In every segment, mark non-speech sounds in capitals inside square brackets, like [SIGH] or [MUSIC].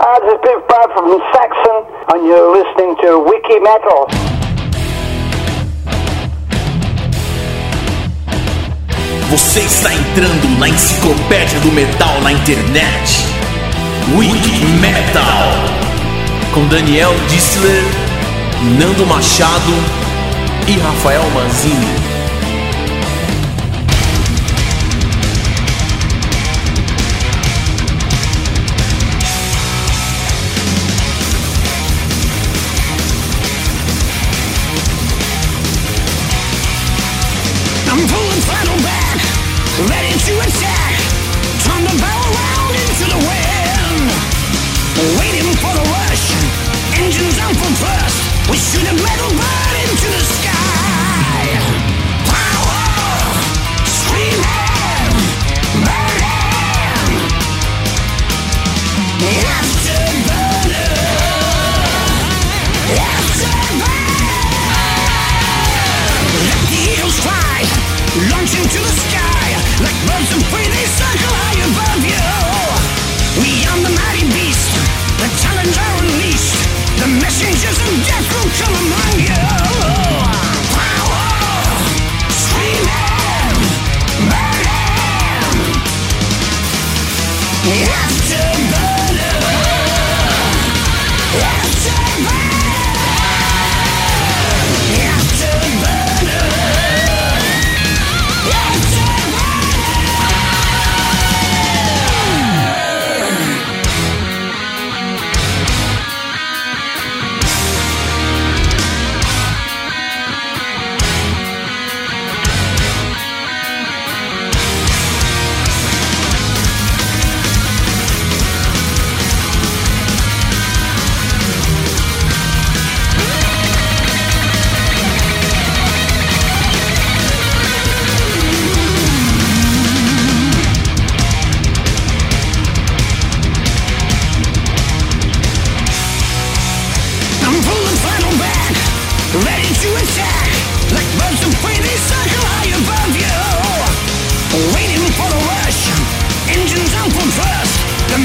Uh, this is Biff Bard from Saxon, and you're listening to Wiki Metal. Você está entrando na enciclopédia do metal na internet. Wiki Metal. Com Daniel Distler, Nando Machado e Rafael Manzini.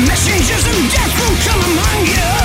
Messengers of death will come among you.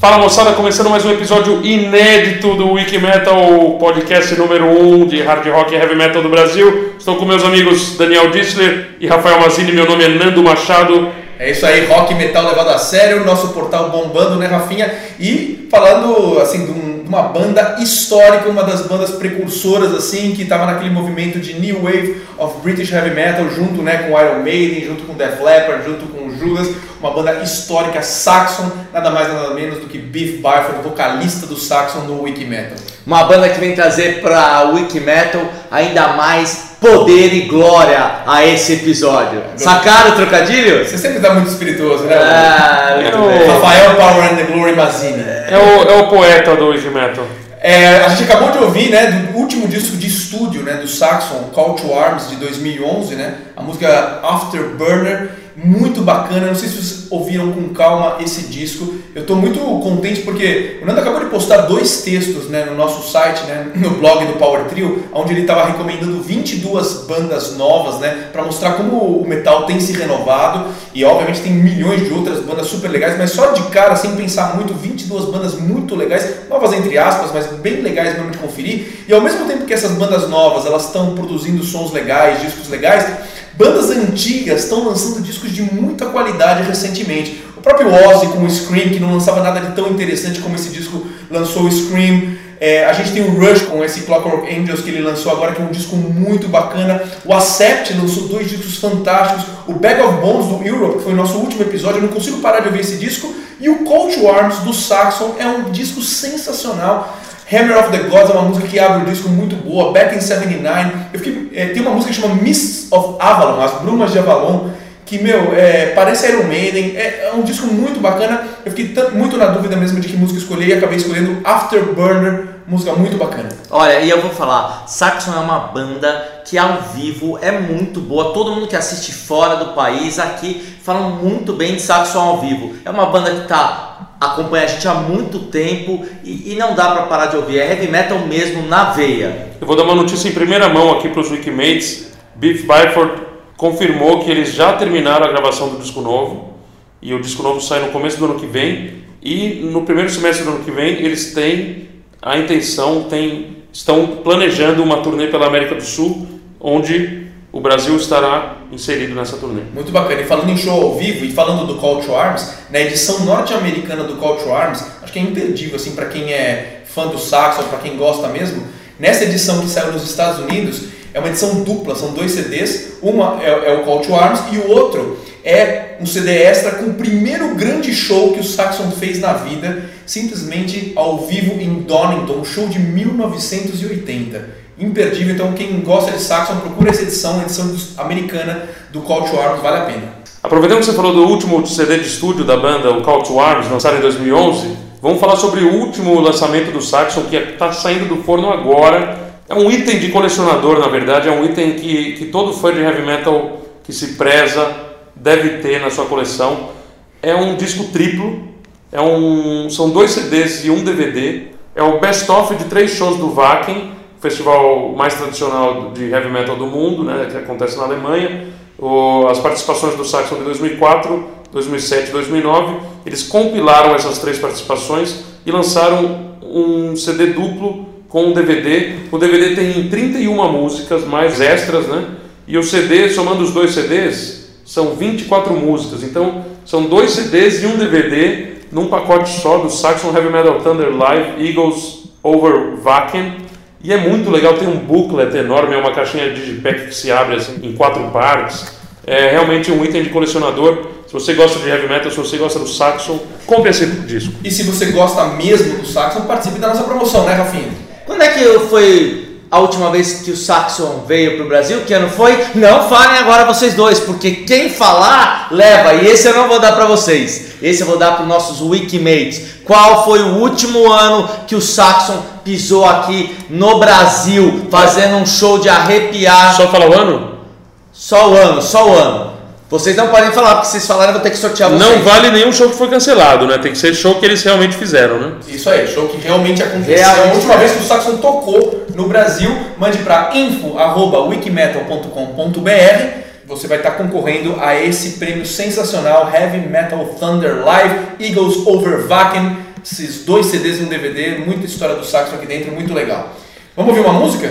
Fala moçada, começando mais um episódio inédito do Wiki Metal, podcast número 1 um de hard rock e heavy metal do Brasil. Estou com meus amigos Daniel Dissler e Rafael Mazini, meu nome é Nando Machado. É isso aí, rock e metal levado a sério, nosso portal bombando, né, Rafinha? E falando, assim, de, um- uma banda histórica, uma das bandas precursoras, assim, que estava naquele movimento de New Wave of British Heavy Metal, junto, né, com Iron Maiden, junto com Def Leppard, junto com Judas, uma banda histórica, Saxon, nada mais nada menos do que Biff Byford, vocalista do Saxon no Wiki Metal. Uma banda que vem trazer pra Wiki Metal ainda mais poder e glória a esse episódio. Sacaram o trocadilho? Você sempre tá muito espirituoso, né? Ah, Eu- bem. Rafael Power and the Glory Mazzini. É o, é o poeta do Wiki Metal. É, a gente acabou de ouvir, né, do último disco de estúdio, né, do Saxon, Call to Arms de 2011, né, a música Afterburner, muito bacana. Não sei se vocês ouviram com calma esse disco. Eu estou muito contente porque o Nando acabou de postar dois textos, né, no nosso site, né, no blog do Power Trio, onde ele estava recomendando 22 bandas novas, né, para mostrar como o metal tem se renovado e obviamente tem milhões de outras bandas super legais, mas só de cara, sem pensar muito, 22 bandas muito legais, novas entre aspas, mas bem legais mesmo de conferir. E ao mesmo tempo que essas bandas novas, elas estão produzindo sons legais, discos legais, bandas antigas estão lançando discos de muita qualidade recentemente. O próprio Ozzy com o Scream, que não lançava nada de tão interessante como esse disco lançou o Scream. É, a gente tem o Rush com esse Clockwork Angels que ele lançou agora, que é um disco muito bacana. O Accept lançou dois discos fantásticos. O Bag of Bones do Europe, que foi o nosso último episódio, eu não consigo parar de ouvir esse disco. E o to Arms do Saxon é um disco sensacional. Hammer of the Gods é uma música que abre o disco muito boa. Back in 79. Eu fiquei, é, tem uma música que chama Mists of Avalon, As Brumas de Avalon que, meu, é, parece Iron Maiden, é, é, um disco muito bacana. Eu fiquei muito na dúvida mesmo de que música escolher e acabei escolhendo Afterburner, música muito bacana. Olha, e eu vou falar, Saxon é uma banda que ao vivo é muito boa. Todo mundo que assiste fora do país aqui falam muito bem de Saxon ao vivo. É uma banda que tá acompanha a gente há muito tempo e, e não dá para parar de ouvir. É heavy metal mesmo na veia. Eu vou dar uma notícia em primeira mão aqui para os Wikimates. Beef Byford confirmou que eles já terminaram a gravação do disco novo e o disco novo sai no começo do ano que vem e no primeiro semestre do ano que vem eles têm a intenção, têm, estão planejando uma turnê pela América do Sul onde o Brasil estará inserido nessa turnê. Muito bacana. E falando em show ao vivo e falando do Call to Arms, na edição norte-americana do Call to Arms, acho que é imperdível assim para quem é fã do saxo, para quem gosta mesmo. Nessa edição que saiu nos Estados Unidos, é uma edição dupla, são dois CDs. Uma é, é, o Call to Arms e o outro é um CD extra com o primeiro grande show que o Saxon fez na vida, simplesmente ao vivo em Donington, um show de 1980. Imperdível, então quem gosta de Saxon procura essa edição, a edição americana do Call to Arms, vale a pena. Aproveitando que você falou do último CD de estúdio da banda, o Call to Arms, lançado em 2011, vamos falar sobre o último lançamento do Saxon que está saindo do forno agora é um item de colecionador, na verdade, é um item que, que todo fã de heavy metal que se preza deve ter na sua coleção. É um disco triplo, é um, são dois CDs e um DVD. É o best-of de três shows do Wacken, festival mais tradicional de heavy metal do mundo, né, que acontece na Alemanha. O, as participações do Saxon de 2004, 2007 e 2009. Eles compilaram essas três participações e lançaram um CD duplo com um DVD. O DVD tem 31 músicas, mais extras, né? E o CD, somando os dois CDs, são 24 músicas. Então, são dois CDs e um DVD num pacote só do Saxon Heavy Metal Thunder Live Eagles Over Wacken. E é muito legal, tem um booklet enorme, é uma caixinha digipack que se abre assim, em quatro partes. É realmente um item de colecionador. Se você gosta de heavy metal, se você gosta do Saxon, compre esse disco. E se você gosta mesmo do Saxon, participe da nossa promoção, né, Rafinha? Quando é que foi a última vez que o Saxon veio para o Brasil? Que ano foi? Não falem agora vocês dois, porque quem falar leva. E esse eu não vou dar para vocês. Esse eu vou dar para os nossos Wikimates. Qual foi o último ano que o Saxon pisou aqui no Brasil, fazendo um show de arrepiar? Só falar o ano? Só o ano, só o ano. Vocês não podem falar, porque vocês falaram, eu vou ter que sortear vocês. Não vale nenhum show que foi cancelado, né? Tem que ser show que eles realmente fizeram, né? Isso aí, show que realmente aconteceu. Realmente. A última vez que o Saxon tocou no Brasil, mande para info.wikimetal.com.br. Você vai estar concorrendo a esse prêmio sensacional Heavy Metal Thunder Live Eagles Over Wacken. Esses dois CDs e um DVD, muita história do Saxon aqui dentro, muito legal. Vamos ouvir uma música?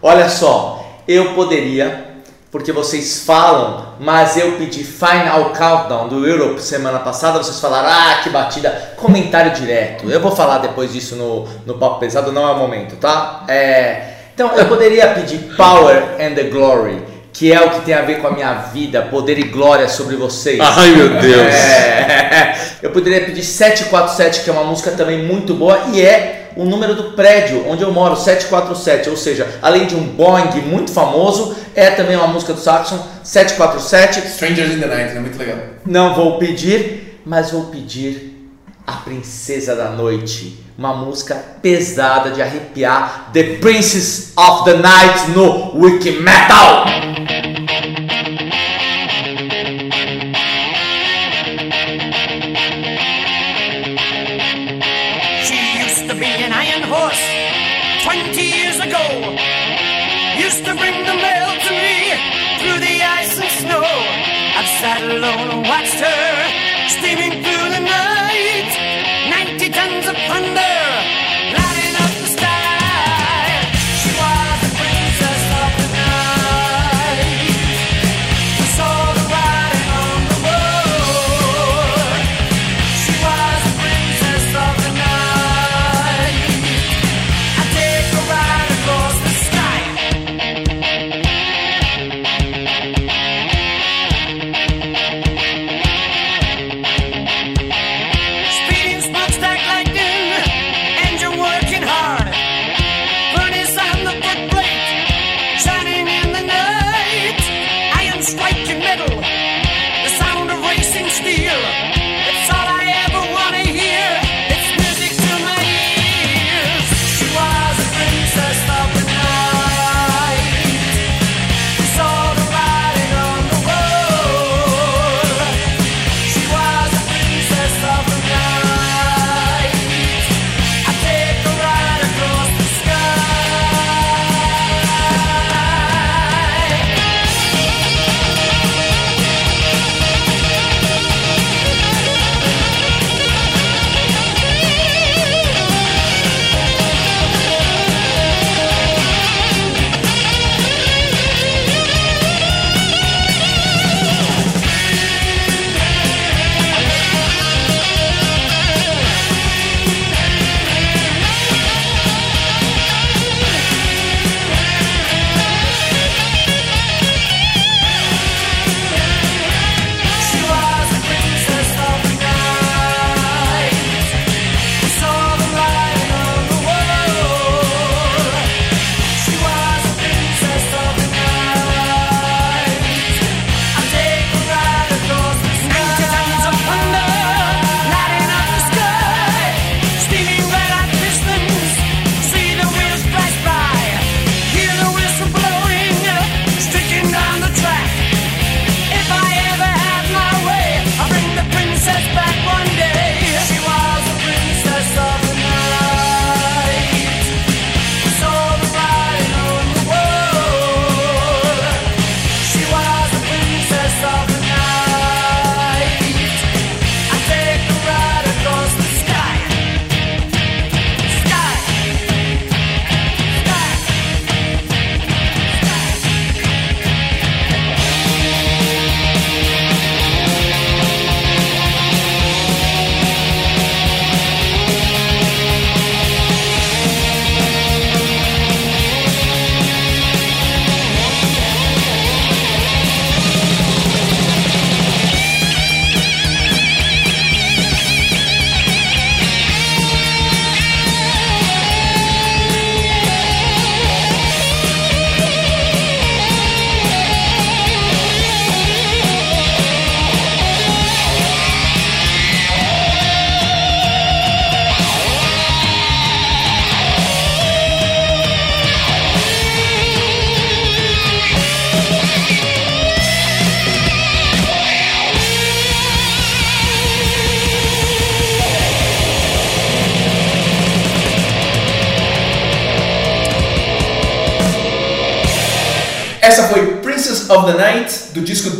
Olha só, eu poderia porque vocês falam, mas eu pedi Final Countdown do Europe semana passada, vocês falaram, ah, que batida, comentário direto. Eu vou falar depois disso no, no Papo Pesado, não é o momento, tá? É, então, eu poderia pedir Power and the Glory, que é o que tem a ver com a minha vida, poder e glória sobre vocês. Ai, meu Deus! É, [LAUGHS] eu poderia pedir 747, que é uma música também muito boa, e é o número do prédio onde eu moro, 747, ou seja, além de um Boeing muito famoso, é também uma música do Saxon, 747. Strangers in the Night, é muito legal. Não vou pedir, mas vou pedir A Princesa da Noite, uma música pesada de arrepiar, The Princess of the Night no Wiki Metal.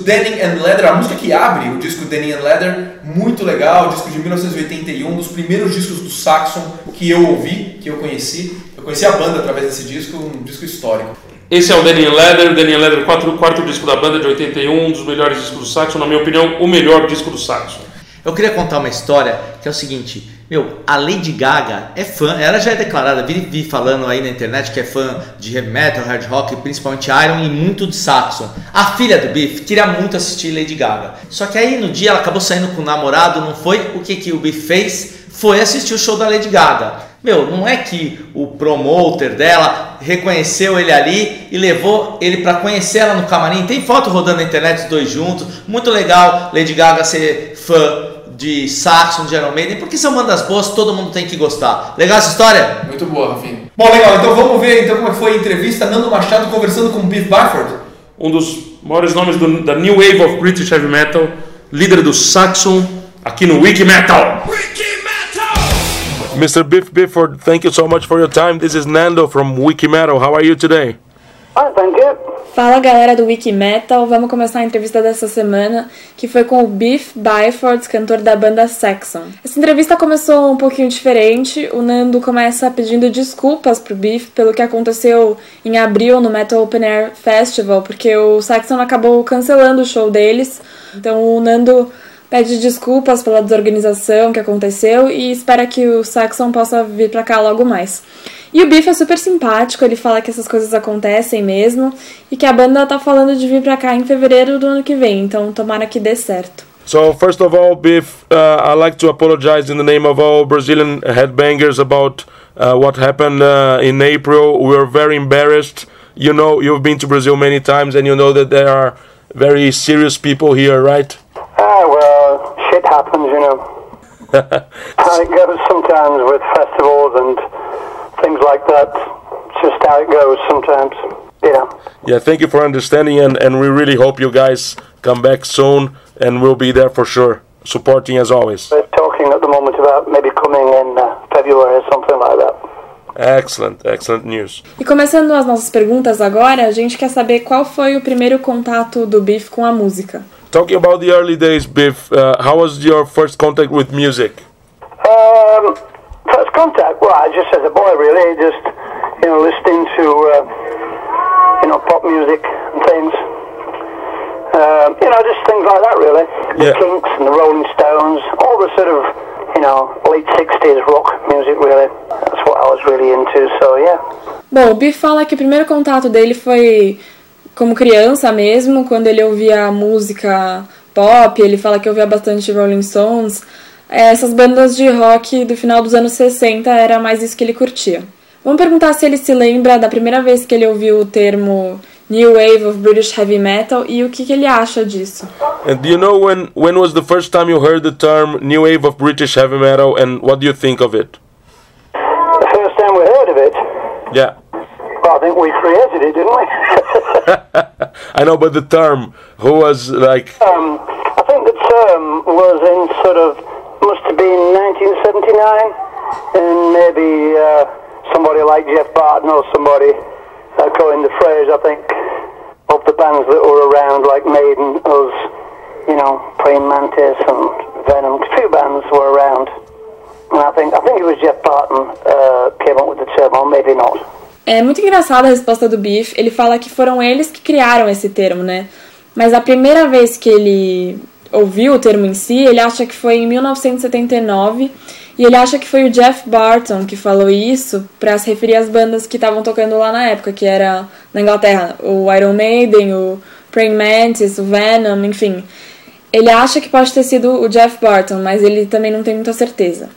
Denim and Leather, a música que abre o disco Denim and Leather, muito legal, disco de 1981, um dos primeiros discos do Saxon que eu ouvi, que eu conheci. Eu conheci a banda através desse disco, um disco histórico. Esse é o Danny Leather, Danny Leather, quarto, quarto disco da banda de 81, um dos melhores discos do Saxon, na minha opinião, o melhor disco do Saxon. Eu queria contar uma história que é o seguinte, meu, a Lady Gaga é fã, ela já é declarada, vi, vi falando aí na internet que é fã de metal, hard rock, principalmente Iron e muito de Saxon. A filha do Biff queria muito assistir Lady Gaga. Só que aí no dia ela acabou saindo com o namorado, não foi? O que, que o Biff fez? Foi assistir o show da Lady Gaga. Meu, não é que o promoter dela reconheceu ele ali e levou ele para conhecer ela no camarim. Tem foto rodando na internet os dois juntos. Muito legal Lady Gaga ser fã de Saxon, de Iron Maiden, porque são bandas boas, todo mundo tem que gostar. Legal essa história? Muito boa, Rafinha. Bom, legal, então vamos ver então como é foi a entrevista. Nando Machado conversando com o Biff Byford. Um dos maiores nomes do, da New Wave of British Heavy Metal, líder do Saxon, aqui no Wiki Metal. Mr. Biff Bifford, thank you so much for your time. This is Nando from Wikimetal. How are you today? Fine, thank you. Fala galera do Wiki Metal, vamos começar a entrevista dessa semana, que foi com o Biff Byford, cantor da banda Saxon. Essa entrevista começou um pouquinho diferente, o Nando começa pedindo desculpas pro Biff pelo que aconteceu em abril no Metal Open Air Festival, porque o Saxon acabou cancelando o show deles, então o Nando pede desculpas pela desorganização que aconteceu e espera que o Saxon possa vir pra cá logo mais. E o Biff é super simpático, ele fala que essas coisas acontecem mesmo e que a banda tá falando de vir pra cá em fevereiro do ano que vem, então tomara que dê certo. So, first of all, Biff, uh, I'd like to apologize in the name of all Brazilian headbangers about uh, what happened uh, in April. We were very embarrassed. You know, you've been to Brazil many times and you know that there are very serious people here, right? Ah, well, shit happens, you know. [LAUGHS] how it goes sometimes with festivals and things like that. It's just how it goes sometimes. Yeah. Yeah, thank you for understanding, and, and we really hope you guys come back soon, and we'll be there for sure, supporting as always. We're talking at the moment about maybe coming in uh, February or something like that. Excellent, excellent news. E começando as nossas perguntas agora, a gente quer saber qual foi o primeiro contato do Biff com a música. Talking about the early days, Biff, uh, how was your first contact with music? Um, first contact, well, I just as a boy, really, just you know, listening to uh, you know pop music and things. Um, you know, just things like that, really. The Yeah. Kinks and the Rolling Stones, all the sort of you know late '60s rock music, really. That's what I was really into. So yeah. Bom, o Biff fala que o primeiro contato dele foi como criança mesmo, quando ele ouvia música pop, ele fala que ouvia bastante Rolling Stones. É, Essas bandas de rock do final dos anos 60 era mais isso que ele curtia. Vamos perguntar se ele se lembra da primeira vez que ele ouviu o termo New Wave of British Heavy Metal e o que, que ele acha disso. And do you know when, when was the first time you heard the term new wave of British heavy metal, and what do you think of it? The first time we heard of it, Yeah. Well, I think we created it, didn't we? [LAUGHS] I know, but the term, who was like, Um, I think the term was in sort of must have been 1979, and maybe uh, somebody like Jeff Barton or somebody uh, coined the phrase. I think of the bands that were around, like Maiden, us, you know, Praying Mantis and Venom. A few bands were around, and I think I think it was Jeff Barton uh, came up with the term, or maybe not. É muito engraçada a resposta do Biff. Ele fala que foram eles que criaram esse termo, né? Mas a primeira vez que ele ouviu o termo em si, ele acha que foi em 1979 e ele acha que foi o Jeff Barton que falou isso para se referir às bandas que estavam tocando lá na época, que era na Inglaterra, o Iron Maiden, o Praying Mantis, o Venom, enfim. Ele acha que pode ter sido o Jeff Barton, mas ele também não tem muita certeza.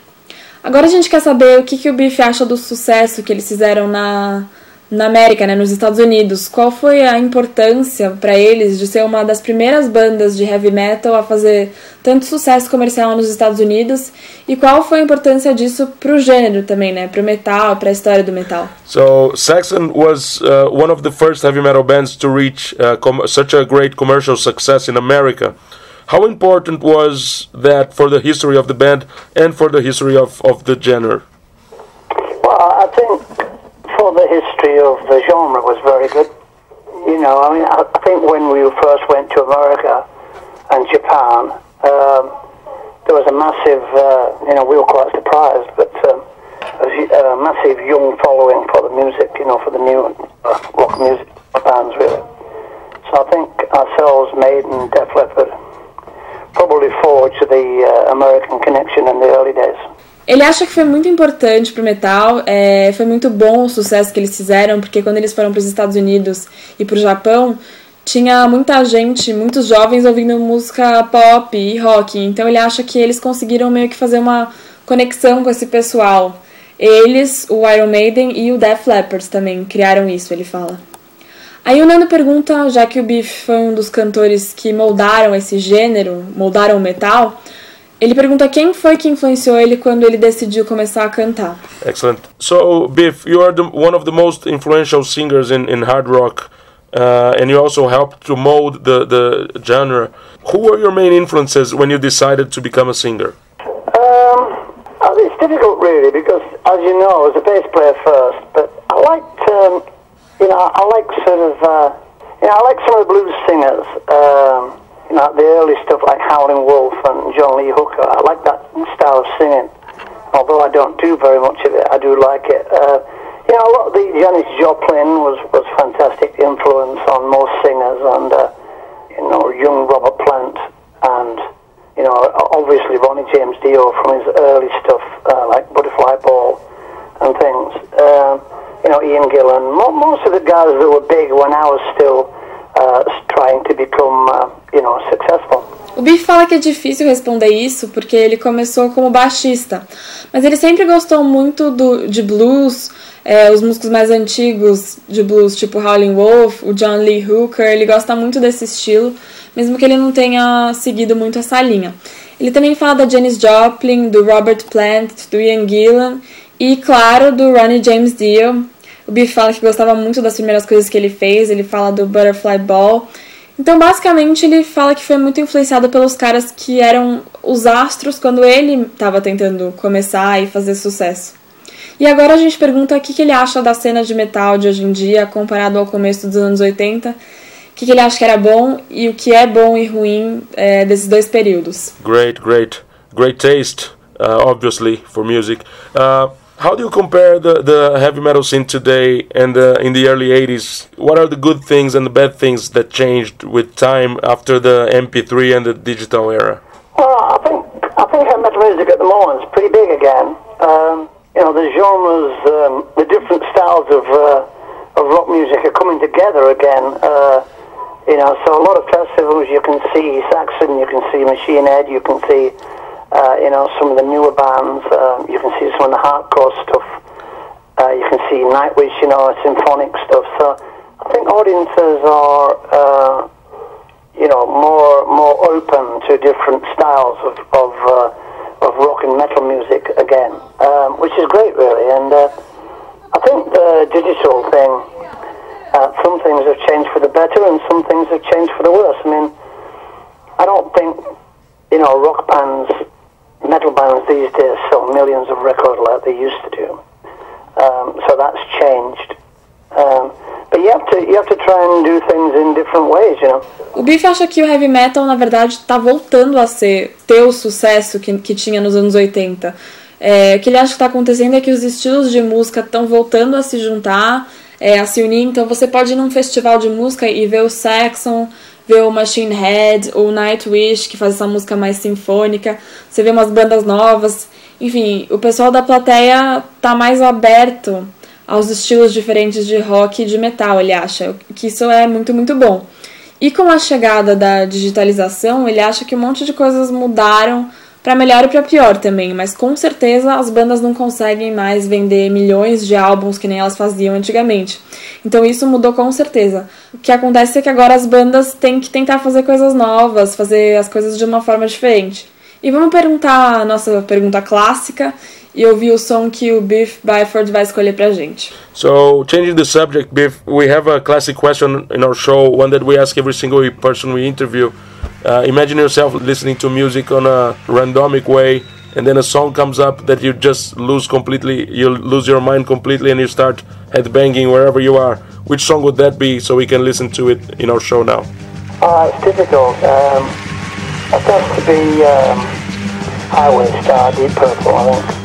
Agora a gente quer saber o que, que o Biff acha do sucesso que eles fizeram na, na América, né, nos Estados Unidos. Qual foi a importância para eles de ser uma das primeiras bandas de heavy metal a fazer tanto sucesso comercial nos Estados Unidos? E qual foi a importância disso pro gênero também, né, pro metal, pra história do metal? So Saxon was uh, one of the first heavy metal bands to reach uh, such a great commercial success in America. How important was that for the history of the band and for the history of, of the genre? Well, I think for the history of the genre was very good. You know, I mean, I, think when we first went to America and Japan, um, there was a massive, uh, you know, we were quite surprised, but um, a, a massive young following for the music, you know, for the new uh, rock music bands, really. So I think ourselves, Maiden, Def Leppard, probably forged the uh, American connection in the early days. Ele acha que foi muito importante pro metal, é, foi muito bom o sucesso que eles fizeram, porque quando eles foram para os Estados Unidos e pro Japão, tinha muita gente, muitos jovens ouvindo música pop e rock. Então ele acha que eles conseguiram meio que fazer uma conexão com esse pessoal. Eles, o Iron Maiden e o Def Leppard também criaram isso, ele fala. Aí o Nando pergunta, já que o Biff foi um dos cantores que moldaram esse gênero, moldaram o metal, ele pergunta quem foi que influenciou ele quando ele decidiu começar a cantar. Excellent. So, Biff, you are the, one of the most influential singers in, in hard rock, uh, and you also helped to mold the, the genre. Who were your main influences when you decided to become a singer? Um, it's difficult really because, as you know, I was a bass player first, but I liked, um, you know, I like sort of, uh, you know, I like some of the blues singers. Um, you know, the early stuff like Howling Wolf and John Lee Hooker. I like that style of singing. Although I don't do very much of it, I do like it. Uh, you know, a lot of the Janis Joplin was was fantastic influence on most singers, and uh, you know, young Robert Plant, and you know, obviously Ronnie James Dio from his early stuff uh, like Butterfly Ball and things. Uh, you know, Ian Gillan. Mo- most of the guys that were big when I was still uh, trying to become, uh, you know, successful. O Biff fala que é difícil responder isso porque ele começou como baixista, mas ele sempre gostou muito do, de blues, é, os músicos mais antigos de blues, tipo Howlin' Wolf, o John Lee Hooker, ele gosta muito desse estilo, mesmo que ele não tenha seguido muito essa linha. Ele também fala da Janis Joplin, do Robert Plant, do Ian Gillan e, claro, do Ronnie James Dio. O Biff fala que gostava muito das primeiras coisas que ele fez, ele fala do Butterfly Ball. Então, basicamente, ele fala que foi muito influenciado pelos caras que eram os astros quando ele estava tentando começar e fazer sucesso. E agora a gente pergunta o que, que ele acha da cena de metal de hoje em dia comparado ao começo dos anos 80. O que, que ele acha que era bom e o que é bom e ruim é, desses dois períodos. Great, great, great taste, uh, obviously, for music. Uh, how do you compare the, the heavy metal scene today and uh, in the early 80s? What are the good things and the bad things that changed with time after the MP3 and the digital era? Well, I think I think heavy metal music at the moment is pretty big again. Um, you know, the genres, um, the different styles of uh, of rock music are coming together again. Uh, you know, so a lot of festivals you can see Saxon, you can see Machine Head, you can see uh, you know some of the newer bands, um, you can see some of the hardcore stuff. Uh, you can see Nightwish, you know, symphonic stuff. So I think audiences are, uh, you know, more more open to different styles of of, uh, of rock and metal music again, um, which is great, really. And uh, I think the digital thing, uh, some things have changed for the better, and some things have changed for the worse. I mean, I don't think, you know, rock bands, metal bands these days sell millions of records like they used to do. Um, so that's changed. Um, but you have to you have to try and do things in different ways, you know. O Biff acha que o heavy metal, na verdade, está voltando a ser ter o sucesso que, que tinha nos anos 80. É, o que ele acha que está acontecendo é que os estilos de música estão voltando a se juntar, é, a se unir. Então você pode ir num festival de música e ver o Saxon, ver o Machine Head, o Nightwish, que faz essa música mais sinfônica. Você vê umas bandas novas. Enfim, o pessoal da plateia tá mais aberto aos estilos diferentes de rock e de metal, ele acha, que isso é muito, muito bom. E com a chegada da digitalização, ele acha que um monte de coisas mudaram para melhor e para pior também, mas com certeza as bandas não conseguem mais vender milhões de álbuns que nem elas faziam antigamente. Então isso mudou com certeza. O que acontece é que agora as bandas têm que tentar fazer coisas novas, fazer as coisas de uma forma diferente. E vamos perguntar a nossa pergunta clássica e ouvir o som que o Biff Byford vai escolher pra gente. So, changing the subject, Biff, we have a classic question in our show, one that we ask every single person we interview. Uh, imagine yourself listening to music on a randomic way, and then a song comes up that you just lose completely, you lose your mind completely, and you start headbanging wherever you are. which song would that be so we can listen to it in our show now? Uh, it's difficult. Um, has to be um, Highway Star, Deep Purple, I think.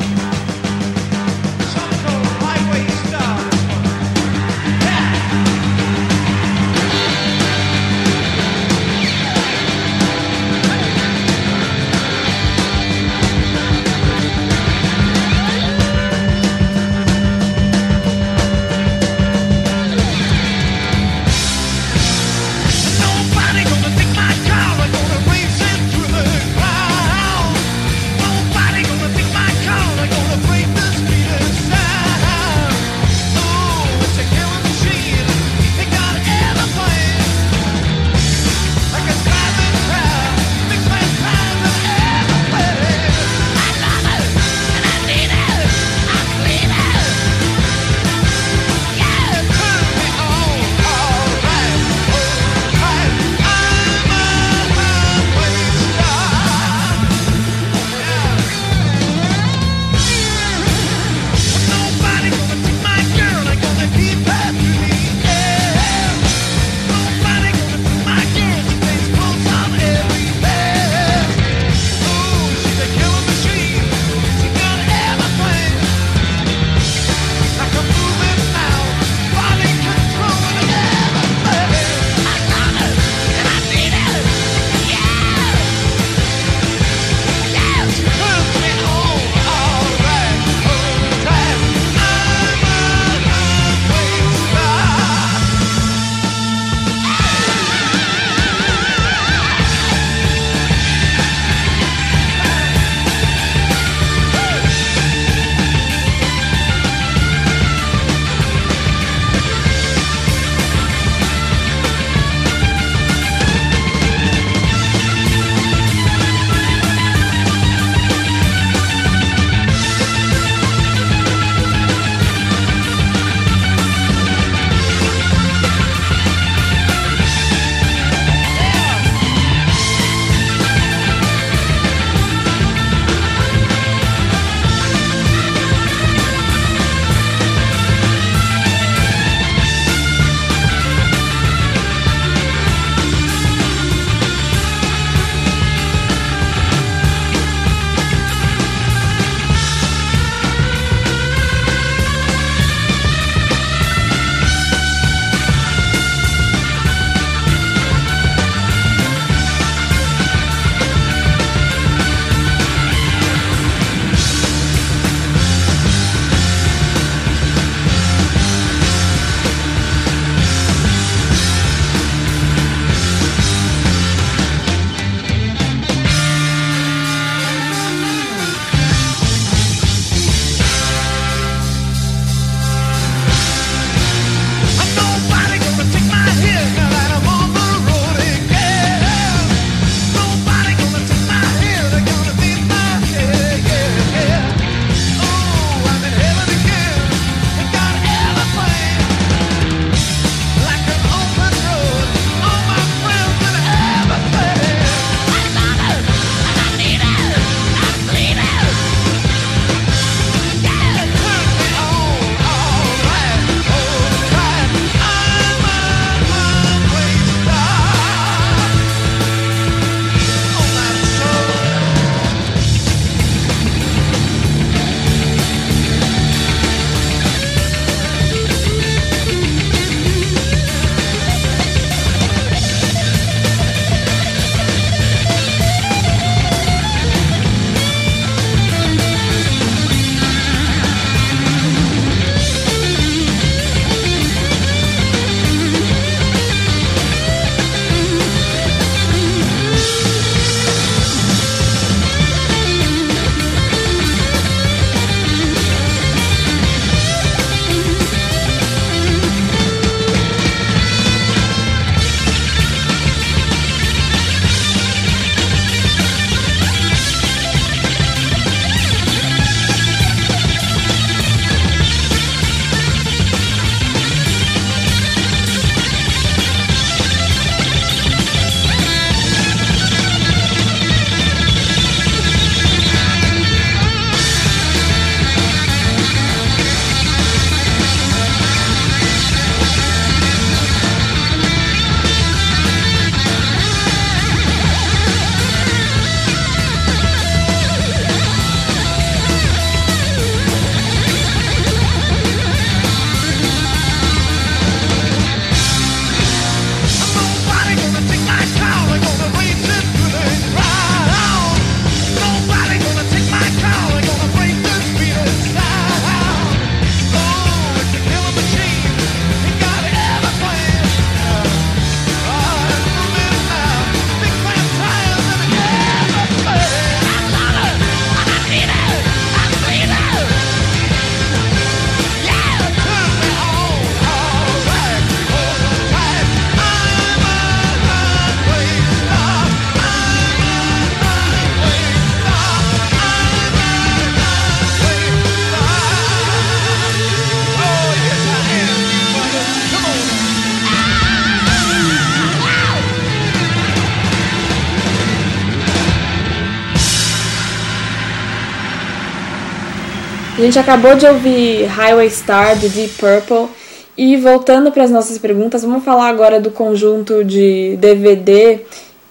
A gente acabou de ouvir Highway Star do Deep Purple e voltando para as nossas perguntas, vamos falar agora do conjunto de DVD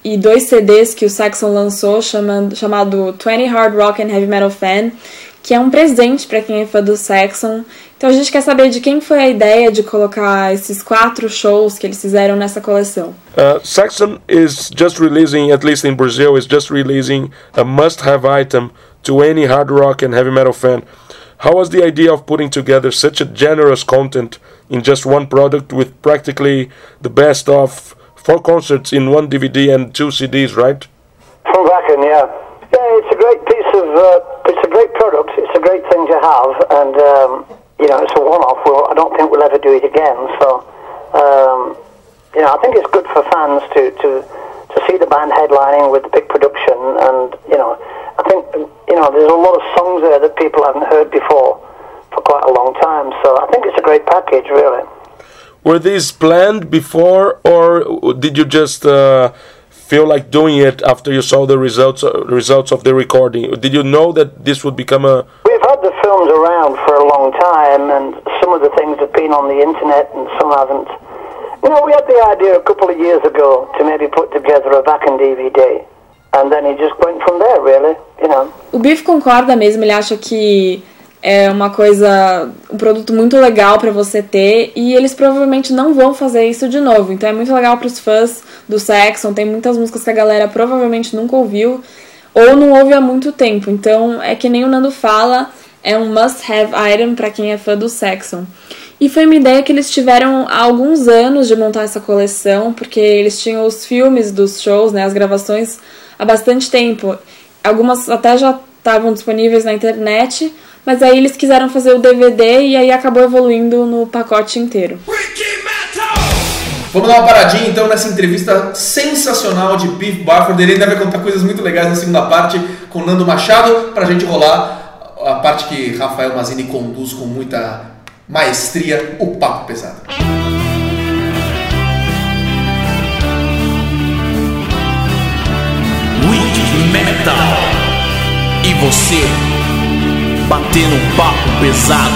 e dois CDs que o Saxon lançou chamando, chamado 20 Hard Rock and Heavy Metal Fan, que é um presente para quem é fã do Saxon. Então a gente quer saber de quem foi a ideia de colocar esses quatro shows que eles fizeram nessa coleção. Uh, Saxon is just releasing, at least in Brazil, is just releasing a must-have item to any hard rock and heavy metal fan. How was the idea of putting together such a generous content in just one product with practically the best of four concerts in one DVD and two CDs, right? From Wacken, yeah. Yeah, it's a great piece of, uh, it's a great product. It's a great thing to have, and um, you know, it's a one-off. Well, I don't think we'll ever do it again. So, um, you know, I think it's good for fans to to to see the band headlining with the big production, and you know, I think you know, there's a lot of songs there that people haven't heard before for quite a long time. So, I think it's a great package, really. Were these planned before, or did you just uh, feel like doing it after you saw the results uh, results of the recording? Did you know that this would become a We've had the films around for a long time, and some of the things have been on the internet, and some haven't. You know, we had the idea a couple of years ago to maybe put together a back and DVD, and then it just went from there, really. You know. O Biff concorda mesmo, ele acha que é uma coisa, um produto muito legal para você ter e eles provavelmente não vão fazer isso de novo. Então é muito legal para os fãs do Saxon, tem muitas músicas que a galera provavelmente nunca ouviu ou não ouve há muito tempo. Então é que nem o Nando fala, é um must have item para quem é fã do Saxon. E foi uma ideia que eles tiveram há alguns anos de montar essa coleção, porque eles tinham os filmes dos shows, né, as gravações há bastante tempo. Algumas até já estavam disponíveis na internet, mas aí eles quiseram fazer o DVD e aí acabou evoluindo no pacote inteiro. Vamos dar uma paradinha então nessa entrevista sensacional de Biff Barford. Ele ainda vai contar coisas muito legais na segunda parte com o Nando Machado pra gente rolar a parte que Rafael Mazini conduz com muita maestria, o papo pesado. Wicked Metal. E você, batendo um papo pesado.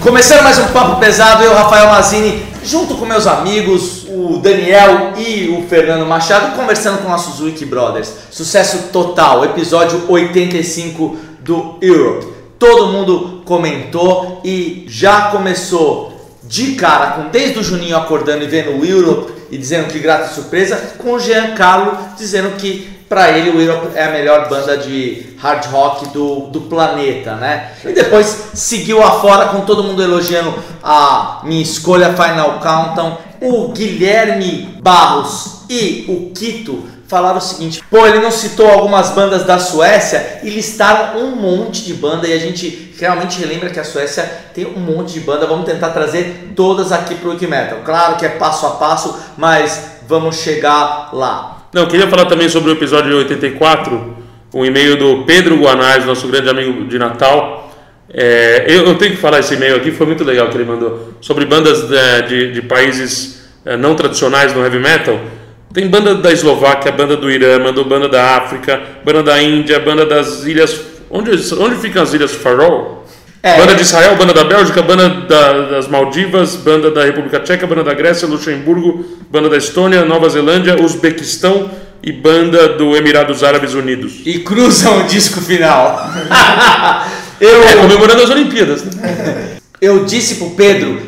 Começando mais um papo pesado, eu, Rafael Mazini, junto com meus amigos, o Daniel e o Fernando Machado, conversando com nossos Wiki Brothers. Sucesso total, episódio 85 do Europe. Todo mundo comentou e já começou de cara, com desde o Juninho acordando e vendo o Europe e dizendo que grata surpresa, com o Giancarlo dizendo que para ele o Europe é a melhor banda de hard rock do, do planeta, né? E depois seguiu afora com todo mundo elogiando a minha escolha Final Countdown. O Guilherme Barros e o Kito falaram o seguinte: pô, ele não citou algumas bandas da Suécia e listaram um monte de banda e a gente realmente relembra que a Suécia tem um monte de banda. Vamos tentar trazer todas aqui pro Wiki Metal. Claro que é passo a passo, mas vamos chegar lá. Não, queria falar também sobre o episódio 84, um e-mail do Pedro Guanais, nosso grande amigo de Natal. É, eu, eu tenho que falar esse e-mail aqui, foi muito legal que ele mandou. Sobre bandas de, de, de países é, não tradicionais no heavy metal. Tem banda da Eslováquia, banda do Irã, mandou banda da África, banda da Índia, banda das ilhas. Onde, onde ficam as ilhas Faroe? É. Banda de Israel, banda da Bélgica, banda da- das Maldivas, banda da República Tcheca, banda da Grécia, Luxemburgo, banda da Estônia, Nova Zelândia, Uzbequistão e banda do Emirados Árabes Unidos. E cruzam o disco final. [LAUGHS] eu, É, comemorando as Olimpíadas. Né? [LAUGHS] Eu disse pro Pedro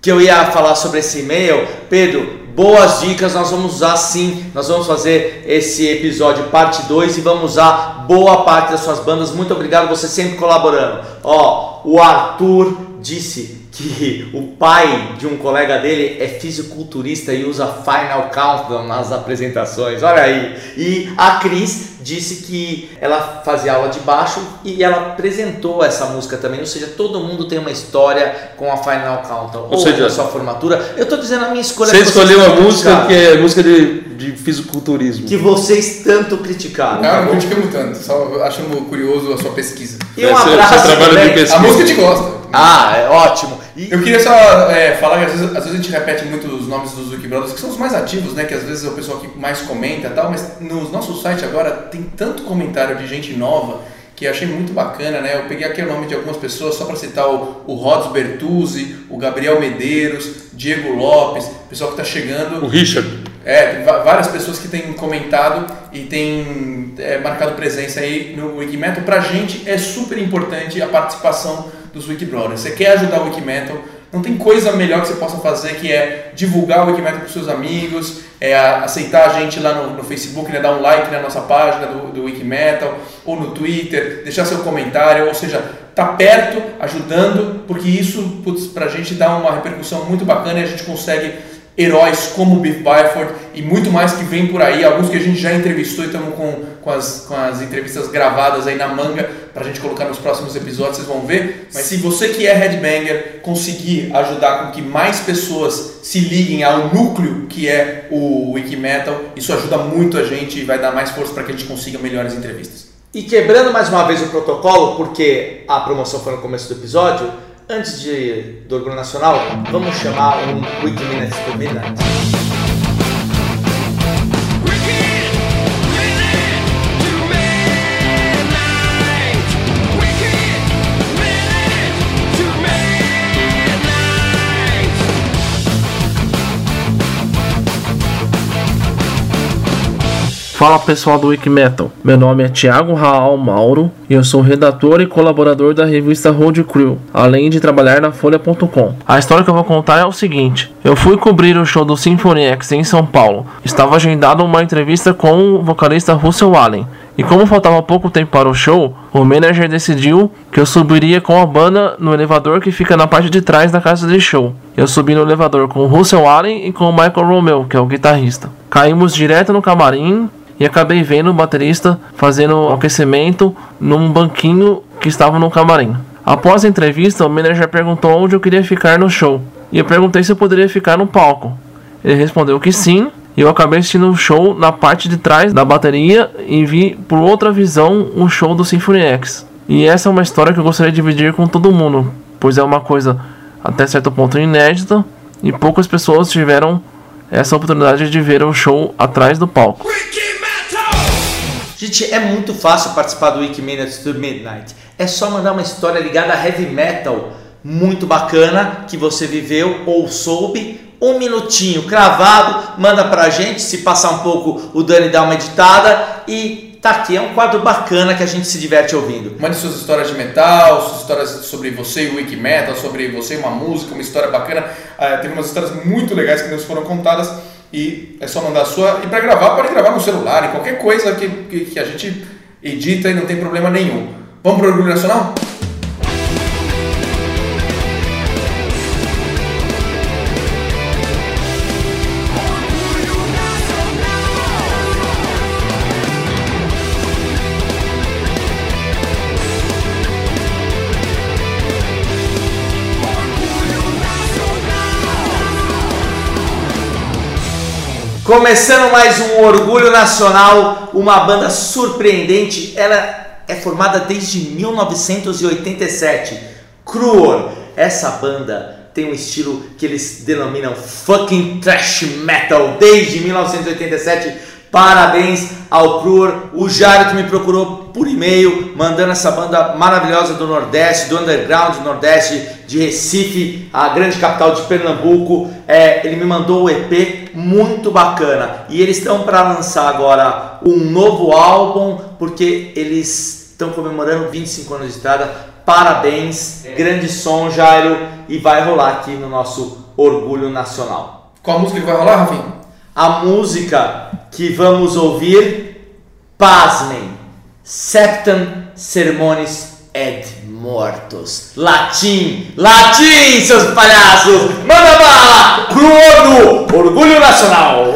que eu ia falar sobre esse e-mail. Pedro, boas dicas, nós vamos usar sim. Nós vamos fazer esse episódio parte 2 e vamos usar boa parte das suas bandas. Muito obrigado, você sempre colaborando. Ó, o Arthur disse que o pai de um colega dele é fisiculturista e usa Final Countdown nas apresentações. Olha aí. E a Cris disse que ela fazia aula de baixo e ela apresentou essa música também. Ou seja, todo mundo tem uma história com a Final Countdown. Ou, seja, na sua formatura. Eu tô dizendo a minha escolha. Você escolheu a tanto música que é música de, de fisiculturismo. que vocês tanto criticaram. Não, não criticamos tanto, só achamos curioso a sua pesquisa. E um É, abraço seu trabalho de pesquisa. A música te gosta. Ah, é ótimo. E Eu queria só é, falar que às vezes, às vezes a gente repete muito os nomes dos Wiki Brothers, que são os mais ativos, né? Que às vezes é o pessoal que mais comenta e tal, mas no nosso site agora tem tanto comentário de gente nova que eu achei muito bacana, né? Eu peguei aqui o nome de algumas pessoas só para citar o, o Rods Bertuzzi, o Gabriel Medeiros, Diego Lopes, pessoal que está chegando. O Richard. É, tem várias pessoas que têm comentado e têm é, marcado presença aí no Wikimetal. Pra gente é super importante a participação dos Wikibrothers. Você quer ajudar o Wikimetal, não tem coisa melhor que você possa fazer que é divulgar o Wikimetal para os seus amigos, é a- aceitar a gente lá no, no Facebook, né, dar um like na nossa página do, do Wikimetal, ou no Twitter, deixar seu comentário, ou seja, tá perto, ajudando, porque isso putz, pra gente dá uma repercussão muito bacana e a gente consegue heróis como Biff Byford e muito mais que vem por aí, alguns que a gente já entrevistou e estamos com, com, as, com as entrevistas gravadas aí na manga pra gente colocar nos próximos episódios, vocês vão ver. Mas se você que é headbanger conseguir ajudar com que mais pessoas se liguem ao núcleo que é o Wikimetal, isso ajuda muito a gente e vai dar mais força para que a gente consiga melhores entrevistas. E quebrando mais uma vez o protocolo, porque a promoção foi no começo do episódio, antes de, do Orgulho Nacional, vamos chamar um Wiki Minutes to Midnight. Fala pessoal do Wikimetal, meu nome é Thiago Raal Mauro e eu sou redator e colaborador da revista Road Crew, além de trabalhar na Folha.com. A história que eu vou contar é o seguinte: eu fui cobrir o show do Symphony X em São Paulo. Estava agendada uma entrevista com o vocalista Russell Allen. E como faltava pouco tempo para o show, o manager decidiu que eu subiria com a banda no elevador que fica na parte de trás da casa de show. Eu subi no elevador com o Russell Allen e com o Michael Romeo, que é o guitarrista. Caímos direto no camarim e acabei vendo o baterista fazendo aquecimento num banquinho que estava no camarim. Após a entrevista, o manager perguntou onde eu queria ficar no show. E eu perguntei se eu poderia ficar no palco. Ele respondeu que sim, e eu acabei assistindo o show na parte de trás da bateria e vi por outra visão o show do Symphony X. E essa é uma história que eu gostaria de dividir com todo mundo, pois é uma coisa até certo ponto inédita e poucas pessoas tiveram essa oportunidade de ver o show atrás do palco. Gente, é muito fácil participar do Wiki Minutes to Midnight. É só mandar uma história ligada a heavy metal muito bacana que você viveu ou soube. Um minutinho cravado, manda pra gente. Se passar um pouco, o Dani dá uma editada. E tá aqui, é um quadro bacana que a gente se diverte ouvindo. Mande suas histórias de metal, suas histórias sobre você e o Wiki Metal, sobre você e uma música, uma história bacana. Ah, teve umas histórias muito legais que nos foram contadas e é só mandar sua. E para gravar, pode gravar no celular, em qualquer coisa que, que, que a gente edita e não tem problema nenhum. Vamos pro Orgulho Nacional? Começando mais um Orgulho Nacional, uma banda surpreendente. Ela é formada desde 1987. Cruor. Essa banda tem um estilo que eles denominam fucking thrash metal desde 1987. Parabéns ao Cruor, o Jário que me procurou por e-mail, mandando essa banda maravilhosa do Nordeste, do Underground do Nordeste, de Recife, a grande capital de Pernambuco. É, ele me mandou o EP muito bacana e eles estão para lançar agora um novo álbum porque eles estão comemorando 25 anos de estrada. Parabéns, grande som, Jairo, e vai rolar aqui no nosso Orgulho Nacional. Qual música que vai rolar, Rafinha? A música que vamos ouvir, pasmem, Septem Sermones et Mortos. Latim, latim, seus palhaços! Manda bala! Cruono, Orgulho Nacional!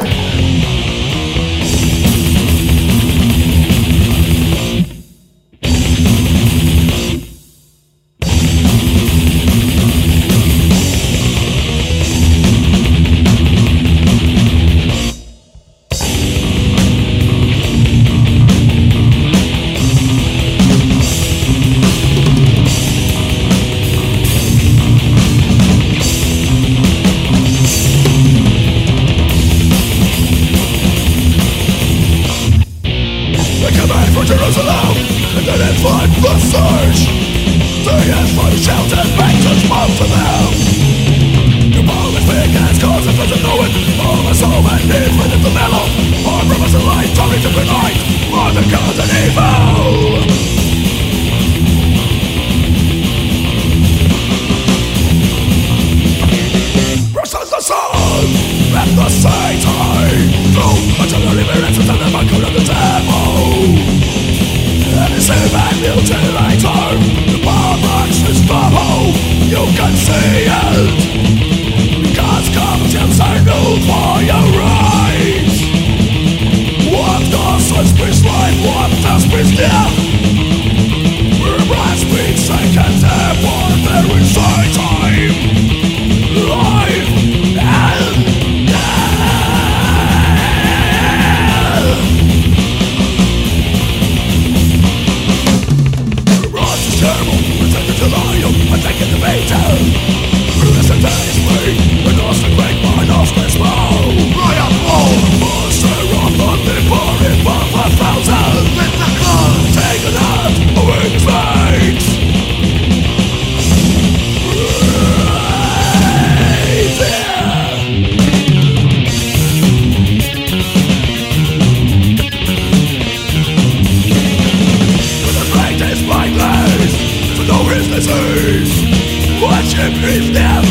disease Watching breathe them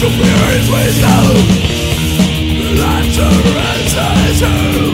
To fear his wisdom Life surrenders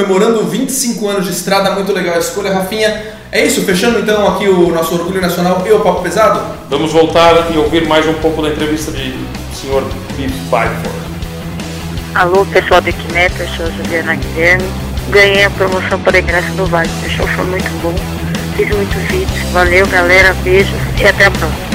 comemorando 25 anos de estrada. Muito legal a escolha, Rafinha. É isso, fechando então aqui o nosso Orgulho Nacional e o Papo Pesado? Vamos voltar e ouvir mais um pouco da entrevista de Sr. Biff Byford. Alô, pessoal do Equineta, eu sou a Juliana Guilherme. Ganhei a promoção para ingresso do Vale. O show foi muito bom. Fiz muitos vídeos. Valeu, galera. Beijos e até a próxima.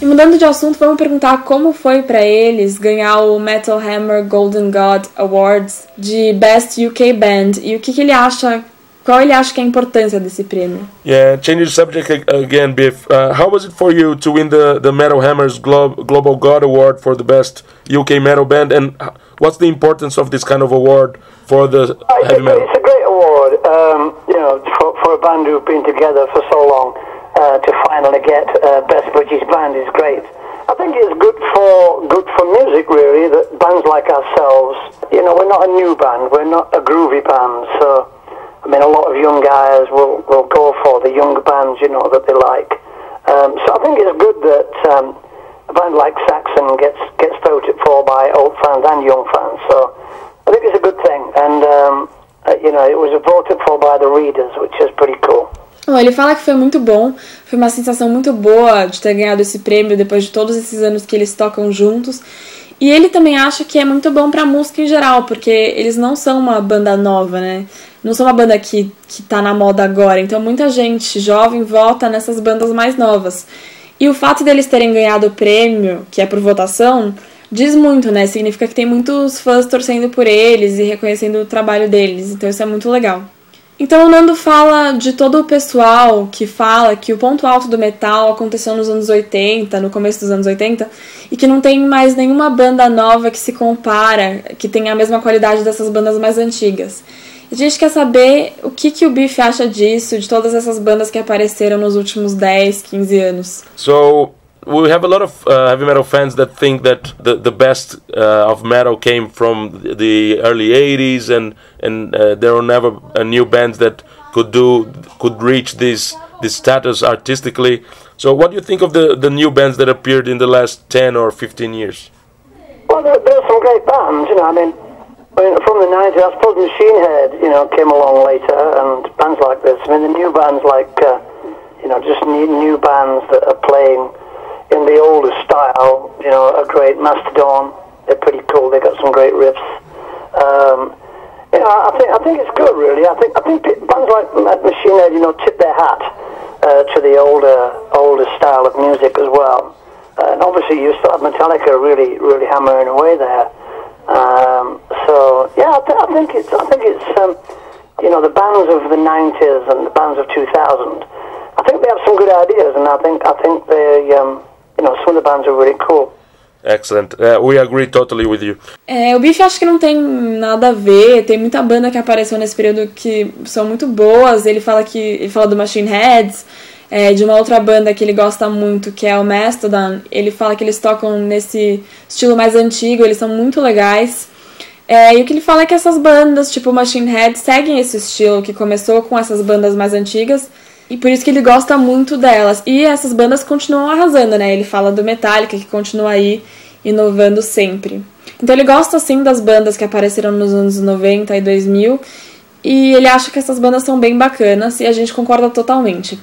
E mudando de assunto, vamos perguntar como foi pra eles ganhar o Metal Hammer Golden God Awards de Best UK Band e o que, que ele acha, qual ele acha que é a importância desse prêmio. Yeah, change the subject again, Biff. Uh, how was it for you to win the, the Metal Hammers Glo- Global God Award for the best UK metal band? And what's the importance of this kind of award for the It's heavy a, metal? it's a great award, um, you know, for, for a band who've been together for so long. Uh, to finally get uh, best British band is great. I think it's good for good for music really that bands like ourselves, you know, we're not a new band, we're not a groovy band, so I mean a lot of young guys will, will go for the young bands, you know, that they like. Um, so I think it's good that um, a band like Saxon gets gets voted for by old fans and young fans. So I think it's a good thing, and um, uh, you know, it was voted for by the readers, which is pretty cool. Bom, ele fala que foi muito bom, foi uma sensação muito boa de ter ganhado esse prêmio depois de todos esses anos que eles tocam juntos. E ele também acha que é muito bom pra música em geral, porque eles não são uma banda nova, né? Não são uma banda que, que tá na moda agora. Então muita gente jovem vota nessas bandas mais novas. E o fato deles terem ganhado o prêmio, que é por votação, diz muito, né? Significa que tem muitos fãs torcendo por eles e reconhecendo o trabalho deles. Então isso é muito legal. Então o Nando fala de todo o pessoal que fala que o ponto alto do metal aconteceu nos anos 80, no começo dos anos 80, e que não tem mais nenhuma banda nova que se compara, que tenha a mesma qualidade dessas bandas mais antigas. A gente quer saber o que, que o Biff acha disso, de todas essas bandas que apareceram nos últimos 10, 15 anos. So we have a lot of uh, heavy metal fans that think that the the best uh, of metal came from the early 80s and and uh, there were never uh, new bands that could do could reach this this status artistically so what do you think of the the new bands that appeared in the last 10 or 15 years Well, there, there are some great bands, you know. I mean, I mean, from the 90s, I suppose Machine Head, you know, came along later, and bands like this. I mean, the new bands like, uh, you know, just new, new bands that are playing in the older style, you know, a great. Mastodon, they're pretty cool. They've got some great riffs. Um, I think I think it's good, really. I think I think bands like Ma- Machine Head, you know, tip their hat uh, to the older older style of music as well. Uh, and obviously, you still have Metallica really really hammering away there. Um, so yeah, I, th- I think it's I think it's um, you know the bands of the '90s and the bands of 2000. I think they have some good ideas, and I think I think they um, you know some of the bands are really cool. excellent uh, we agree totally with you É, o Biff acho que não tem nada a ver, tem muita banda que apareceu nesse período que são muito boas. Ele fala que ele fala do Machine Heads, é, de uma outra banda que ele gosta muito, que é o Mastodon. Ele fala que eles tocam nesse estilo mais antigo, eles são muito legais. É, e o que ele fala é que essas bandas, tipo Machine Head, seguem esse estilo que começou com essas bandas mais antigas. E por isso que ele gosta muito delas. E essas bandas continuam arrasando, né? Ele fala do Metallica, que continua aí inovando sempre. Então ele gosta sim das bandas que apareceram nos anos 90 e 2000. E ele acha que essas bandas são bem bacanas e a gente concorda totalmente.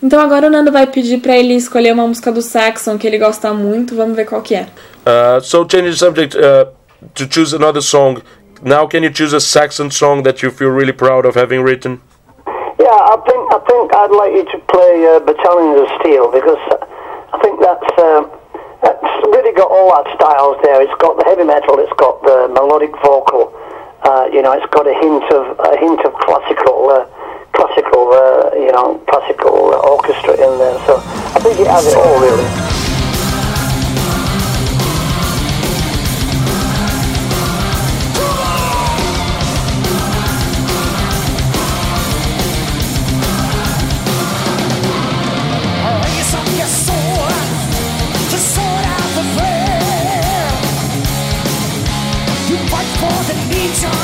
Então agora o Nando vai pedir pra ele escolher uma música do Saxon que ele gosta muito. Vamos ver qual que é. uh, so changing the subject uh, to choose another song now can you choose a Saxon song that you feel really proud of having written Yeah, I think I think I'd like you to play uh, Battalions of Steel because I think that's uh, that's really got all our styles there. It's got the heavy metal, it's got the melodic vocal. Uh, you know, it's got a hint of a hint of classical, uh, classical, uh, you know, classical orchestra in there. So I think it has it all really. For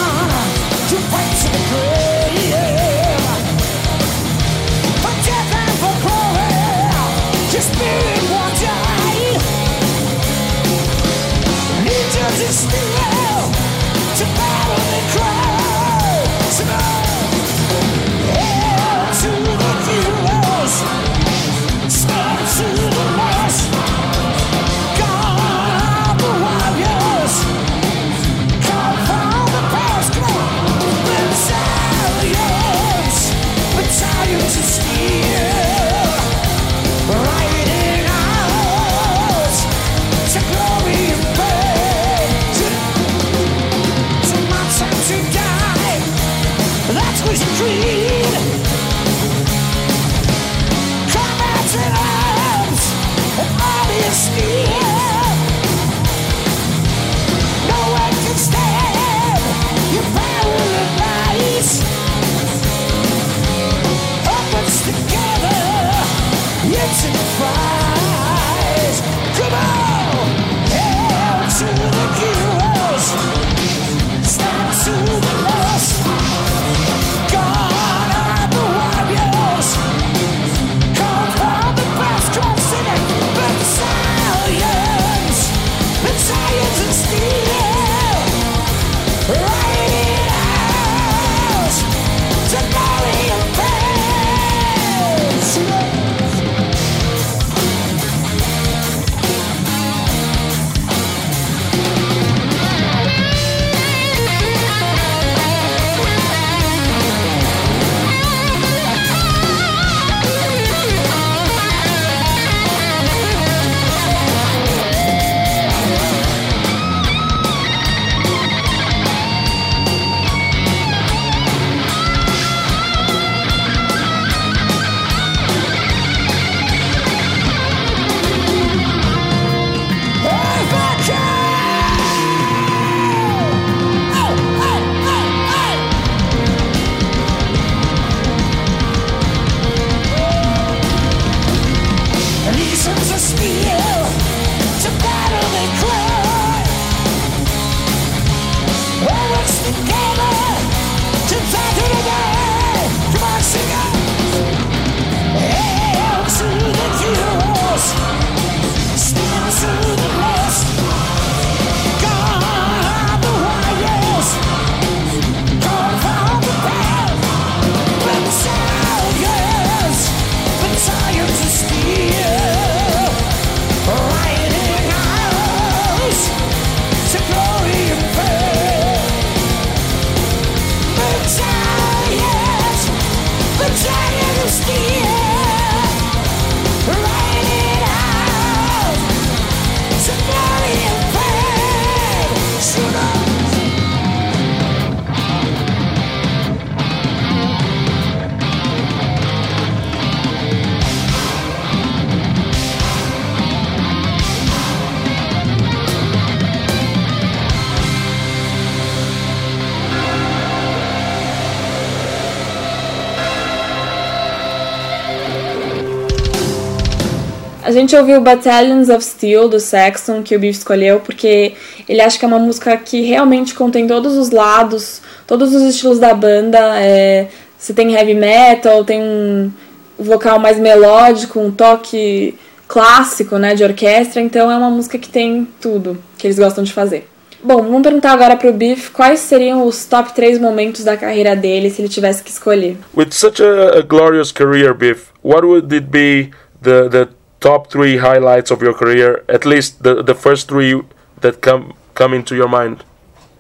A gente ouviu Battalions of Steel do Saxon, que o Biff escolheu, porque ele acha que é uma música que realmente contém todos os lados, todos os estilos da banda. É, você tem heavy metal, tem um vocal mais melódico, um toque clássico, né, de orquestra, então é uma música que tem tudo que eles gostam de fazer. Bom, vamos perguntar agora pro Biff quais seriam os top 3 momentos da carreira dele se ele tivesse que escolher. With such a, a glorious career, Biff, what would it be the the top three highlights of your career? At least the the first three that come come into your mind.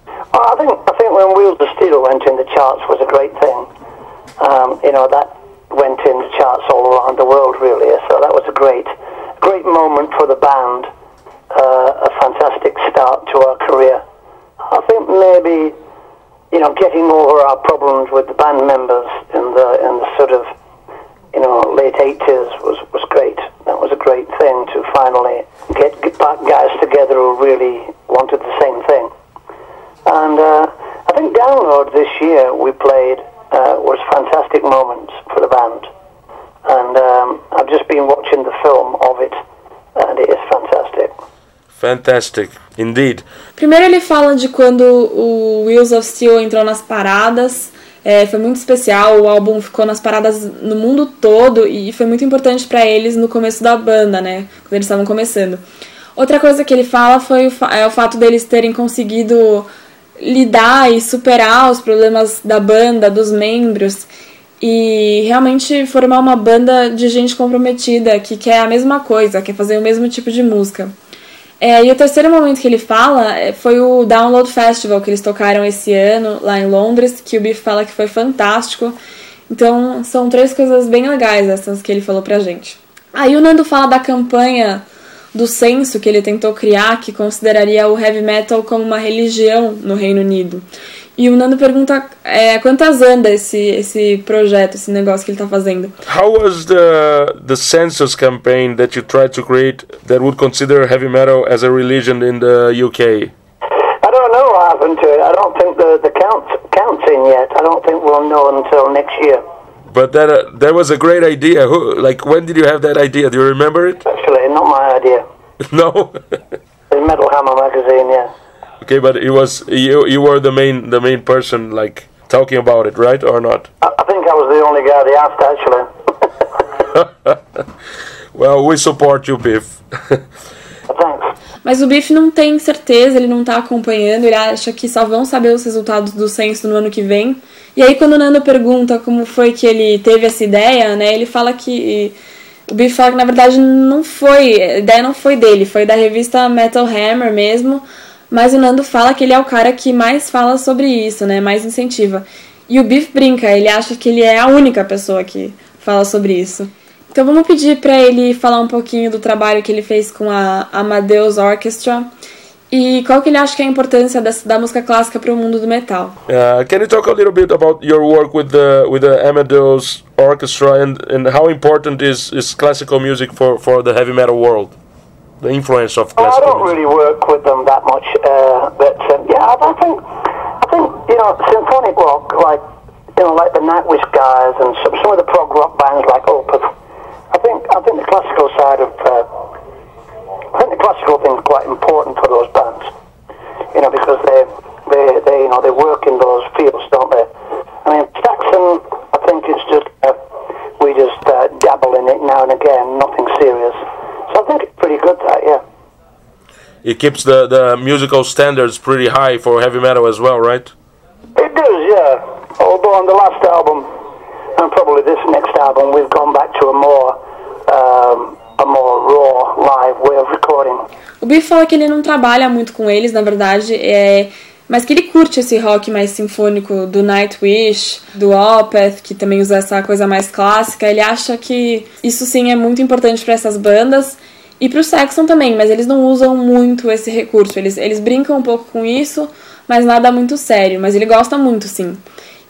Well, I think I think when Wheels of Steel went in the charts was a great thing. Um, you know that went in the charts all around the world, really. So that was a great great moment for the band. Uh, a fantastic start to our career. I think maybe you know getting over our problems with the band members in the in the sort of you know late eighties was was great. That was a great thing to finally get, get back guys together who really wanted the same thing. And uh, I think Download this year we played uh, was fantastic moments for the band. And um, I've just been watching the film of it, and it is fantastic. Fantastic, indeed. Primeiro ele fala de quando o Wheels of Steel entrou nas paradas. É, foi muito especial, o álbum ficou nas paradas no mundo todo e foi muito importante para eles no começo da banda, né? Quando eles estavam começando. Outra coisa que ele fala foi o, é o fato deles terem conseguido lidar e superar os problemas da banda, dos membros e realmente formar uma banda de gente comprometida que quer a mesma coisa, quer fazer o mesmo tipo de música. É, e o terceiro momento que ele fala é, foi o Download Festival que eles tocaram esse ano lá em Londres, que o Biff fala que foi fantástico. Então são três coisas bem legais essas que ele falou pra gente. Aí o Nando fala da campanha do censo que ele tentou criar, que consideraria o heavy metal como uma religião no Reino Unido. E o Nando pergunta é, quantas anda esse, esse projeto, esse negócio que ele está fazendo. How was the the census campaign that you tried to create that would consider heavy metal as a religion in the UK? I don't know what happened to it. I don't think the, the count, count's in yet. I don't think we'll know until next year. But that uh, that was a great idea. Who, like, when did you have that idea? Do you remember it? Actually, not my idea. [LAUGHS] no. The Metal Hammer magazine, yeah. Okay, but it was you. You were the main the main person, like talking about it, right, or not? I, I think I was the only guy they asked, actually. [LAUGHS] well, we support you, Biff. [LAUGHS] Mas o Biff não tem certeza, ele não tá acompanhando, ele acha que só vão saber os resultados do censo no ano que vem. E aí quando o Nando pergunta como foi que ele teve essa ideia, né, ele fala que o Biff fala que na verdade não foi, a ideia não foi dele, foi da revista Metal Hammer mesmo, mas o Nando fala que ele é o cara que mais fala sobre isso, né, mais incentiva. E o Biff brinca, ele acha que ele é a única pessoa que fala sobre isso. Então vamos pedir para ele falar um pouquinho do trabalho que ele fez com a Amadeus Orchestra e qual que ele acha que é a importância da, música clássica para o mundo do metal. Uh, can you talk a little bit about your work with the with the Amadeus Orchestra and, and how important is, is classical music for, for the heavy metal world? The influence of Well, I don't music. really work with them that much, uh, but um, yeah, I, I think I think you know symphonic rock, like you know, like the Nightwish guys and some, some of the prog rock bands like Opeth. I think I think the classical side of uh, I think the classical thing is quite important for those bands, you know, because they they they you know they work in those fields, don't they? I mean, Saxon, I think it's just uh, we just uh, dabble in it now and again, nothing serious. I think it's pretty good that, yeah. It keeps the, the musical standards pretty high for heavy metal as well, right? It does, yeah. Although on the last album, and probably this next album, we've gone back to a more, um, a more raw live way of recording. O Biff fala que ele não trabalha muito com eles, na verdade, é, mas que ele curte esse rock mais sinfônico do Nightwish, do Opeth, que também usa essa coisa mais clássica. Ele acha que isso sim é muito importante para essas bandas e pro Saxon também, mas eles não usam muito esse recurso. Eles, eles brincam um pouco com isso, mas nada muito sério. Mas ele gosta muito, sim.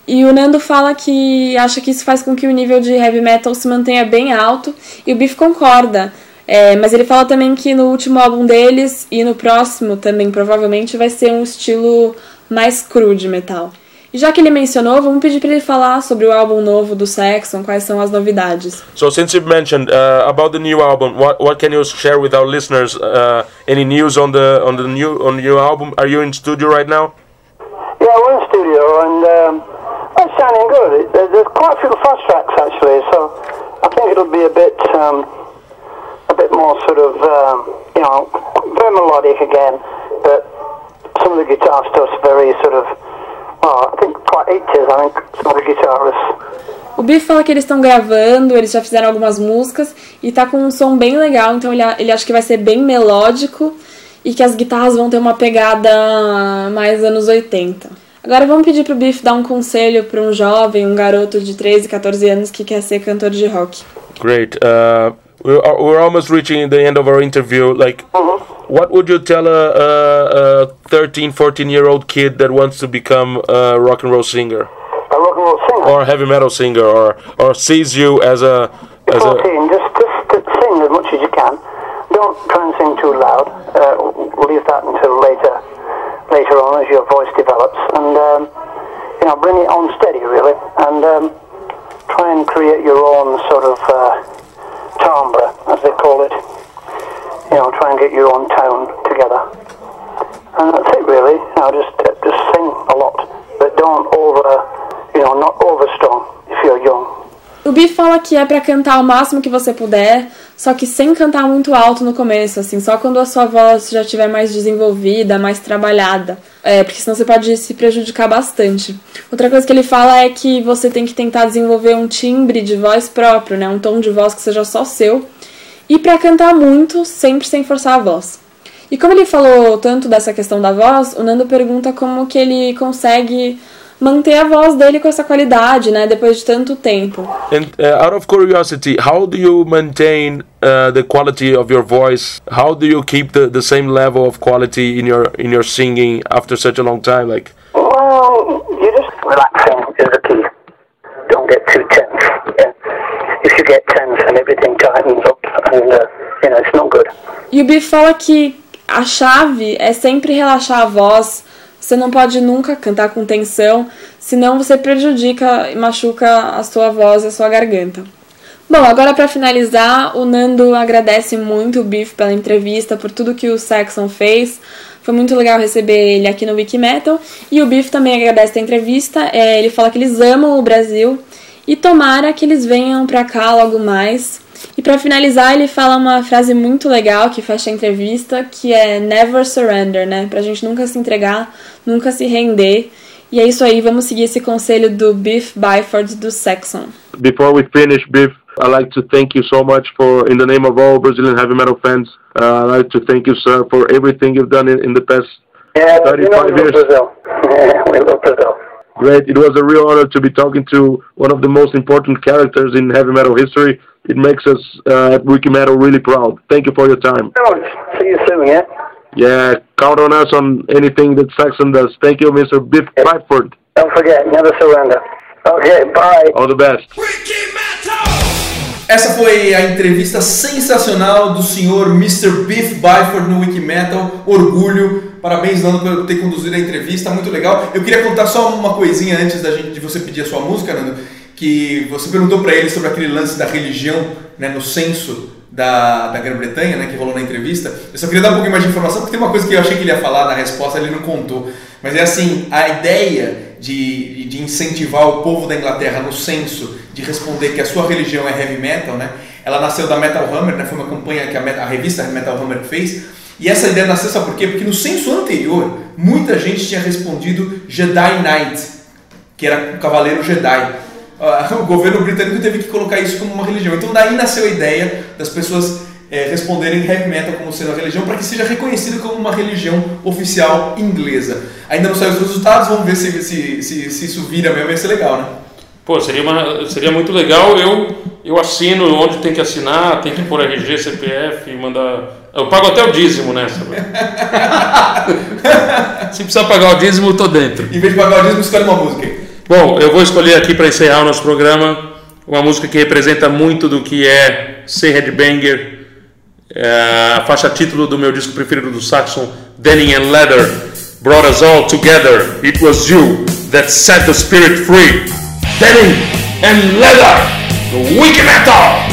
E o Nando fala que acha que isso faz com que o nível de heavy metal se mantenha bem alto, e o Biff concorda. É, mas ele fala também que no último álbum deles e no próximo também provavelmente vai ser um estilo mais cru de metal. E já que ele mencionou, vamos pedir para ele falar sobre o álbum novo do Saxon, quais são as novidades. So since you've mentioned uh, about the new album, what what can you share with our listeners? Uh, any news on the on the new on the new album? Are you in studio right now? Yeah, we're in studio and um, it's sounding good. There's quite a few fast tracks actually, so I think it'll be a bit, um, a bit more sort of, um, you know, very melodic again. But some of the guitar stuff's very sort of, well, I think quite 80s. I think some of the guitarists. O Biff fala que eles estão gravando, eles já fizeram algumas músicas e tá com um som bem legal, então ele, ele acha que vai ser bem melódico e que as guitarras vão ter uma pegada mais anos 80. Agora vamos pedir pro Biff dar um conselho para um jovem, um garoto de 13, 14 anos que quer ser cantor de rock. Great. Uh, we're, we're almost reaching the end of our interview. Like, what would you tell a, a, a 13, 14 year old kid that wants to become a rock and roll singer A rock and roll singer. or a heavy metal singer or or sees you as a as a just, just sing as much as you can. Don't try and sing too loud. Uh, leave that until later, later on as your voice develops, and um, you know, bring it on steady really, and um, try and create your own sort of uh, timbre, as they call it. You know, try and get your own tone together, and that's it really. Know, just just sing a lot, but don't over, you know, not overstrong if you're young. O Biff fala que é pra cantar o máximo que você puder, só que sem cantar muito alto no começo, assim, só quando a sua voz já estiver mais desenvolvida, mais trabalhada. É, porque senão você pode se prejudicar bastante. Outra coisa que ele fala é que você tem que tentar desenvolver um timbre de voz próprio, né? Um tom de voz que seja só seu. E pra cantar muito, sempre sem forçar a voz. E como ele falou tanto dessa questão da voz, o Nando pergunta como que ele consegue manter a voz dele com essa qualidade, né, depois de tanto tempo. And uh, out of curiosity, how do you maintain uh, the quality of your voice? How do you keep the, the same level of quality in your in your singing after such a long time? Like, Well, you just relaxing is the key. Don't get too tense. Yeah. If you get tense and everything tightens up, and uh, you know it's not good. E o Biff fala que a chave é sempre relaxar a voz. Você não pode nunca cantar com tensão, senão você prejudica e machuca a sua voz e a sua garganta. Bom, agora para finalizar, o Nando agradece muito o Biff pela entrevista, por tudo que o Saxon fez. Foi muito legal receber ele aqui no Wikimetal. E o Biff também agradece a entrevista. É, ele fala que eles amam o Brasil e tomara que eles venham pra cá logo mais. E para finalizar, ele fala uma frase muito legal que fecha a entrevista, que é never surrender, né? Pra gente nunca se entregar, nunca se render. E é isso aí, vamos seguir esse conselho do Biff Byford do Saxon. before we finish, Biff, I'd like to thank you so much for, in the name of all Brazilian heavy metal fans, uh, I'd like to thank you, sir, for everything you've done in, in the past Yeah, but you know 35 we love years. Brazil. Yeah, [LAUGHS] we love Brazil. Great. It was a real honor to be talking to one of the most important characters in heavy metal history. It makes us uh, at Wiki Metal really proud. Thank you for your time. Good. See you soon, yeah. Yeah, count on us on anything that Saxon does. Thank you, Mr. Biff Byford. Don't forget, never surrender. Okay, bye. All the best. Wiki Essa foi a entrevista sensacional do senhor Mr. Biff Byford no Wikimetal. Orgulho. Parabéns, Nando, por ter conduzido a entrevista. Muito legal. Eu queria contar só uma coisinha antes da gente, de você pedir a sua música, Nando. Que você perguntou para ele sobre aquele lance da religião né, no censo da, da Grã-Bretanha, né, que rolou na entrevista. Eu só queria dar um pouquinho mais de informação, porque tem uma coisa que eu achei que ele ia falar na resposta, ele não contou. Mas é assim, a ideia de, de incentivar o povo da Inglaterra no censo de responder que a sua religião é heavy metal, né? Ela nasceu da Metal Hammer, né? Foi uma campanha que a, a revista Metal Hammer fez. E essa ideia nasceu, sabe por quê? Porque no censo anterior, muita gente tinha respondido Jedi Knight, que era o cavaleiro Jedi. Ah, [LAUGHS] O governo britânico teve que colocar isso como uma religião. Então daí nasceu a ideia das pessoas eh, responderem heavy metal como sendo a religião para que seja reconhecido como uma religião oficial inglesa. Ainda não saiu os resultados, vamos ver se, se, se, se isso vira mesmo, vai ser legal, né? Pô, seria, uma, seria muito legal. Eu, eu assino onde tem que assinar, tem que pôr RG, CPF, mandar. Eu pago até o dízimo nessa. [LAUGHS] velho. Se precisar pagar o dízimo, eu tô dentro. Em vez de pagar o dízimo, escolhe uma música. Bom, eu vou escolher aqui para encerrar o nosso programa uma música que representa muito do que é ser headbanger, é a faixa título do meu disco preferido do Saxon, Denim and Leather, brought us all together. It was you that set the spirit free. Denim and leather, the wicked metal.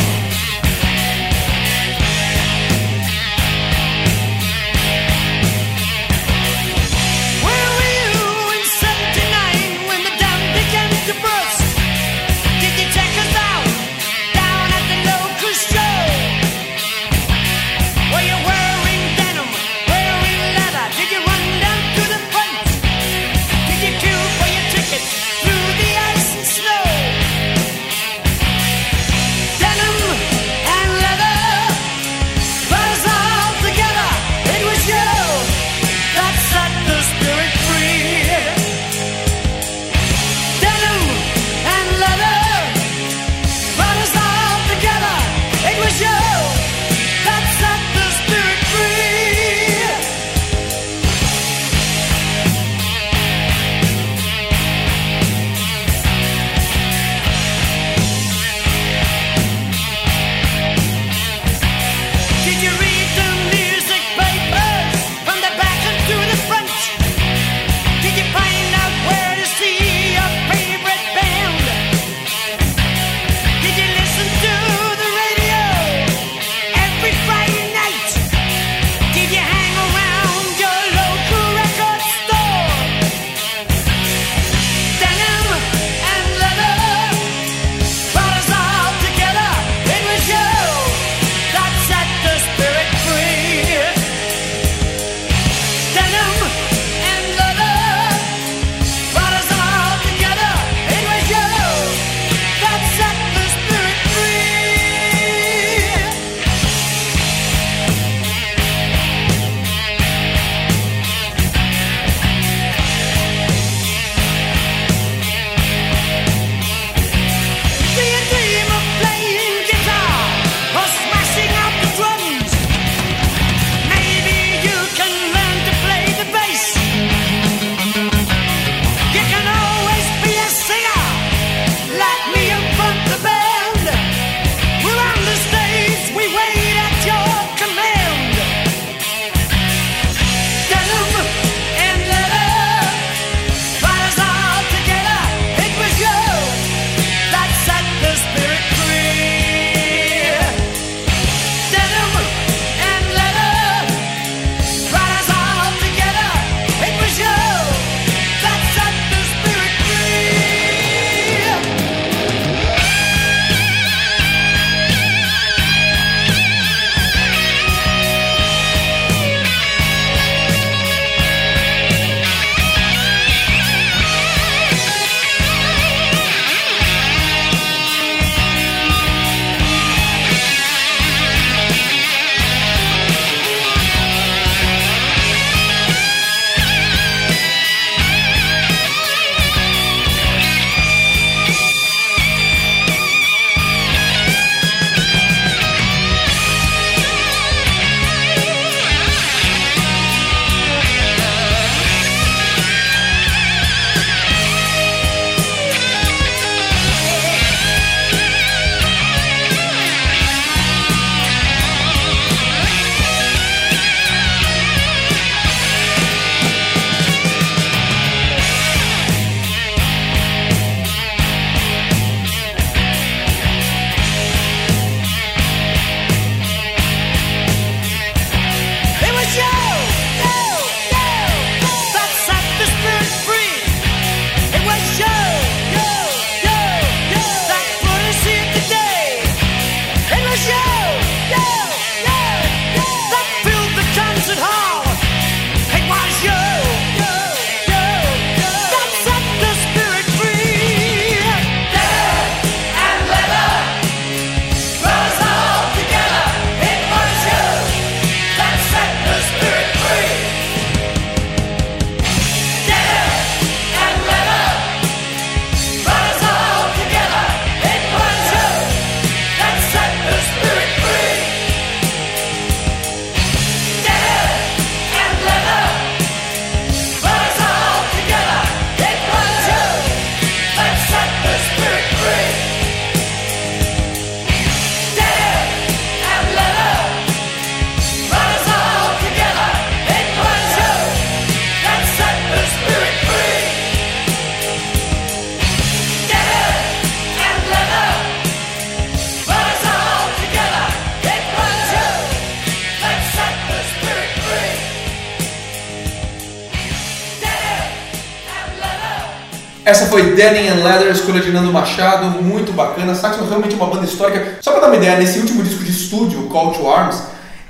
Essa foi Danny and Leather, escolha de Nando Machado, muito bacana. Saxon realmente uma banda histórica. Só pra dar uma ideia, nesse último disco de estúdio, Call to Arms,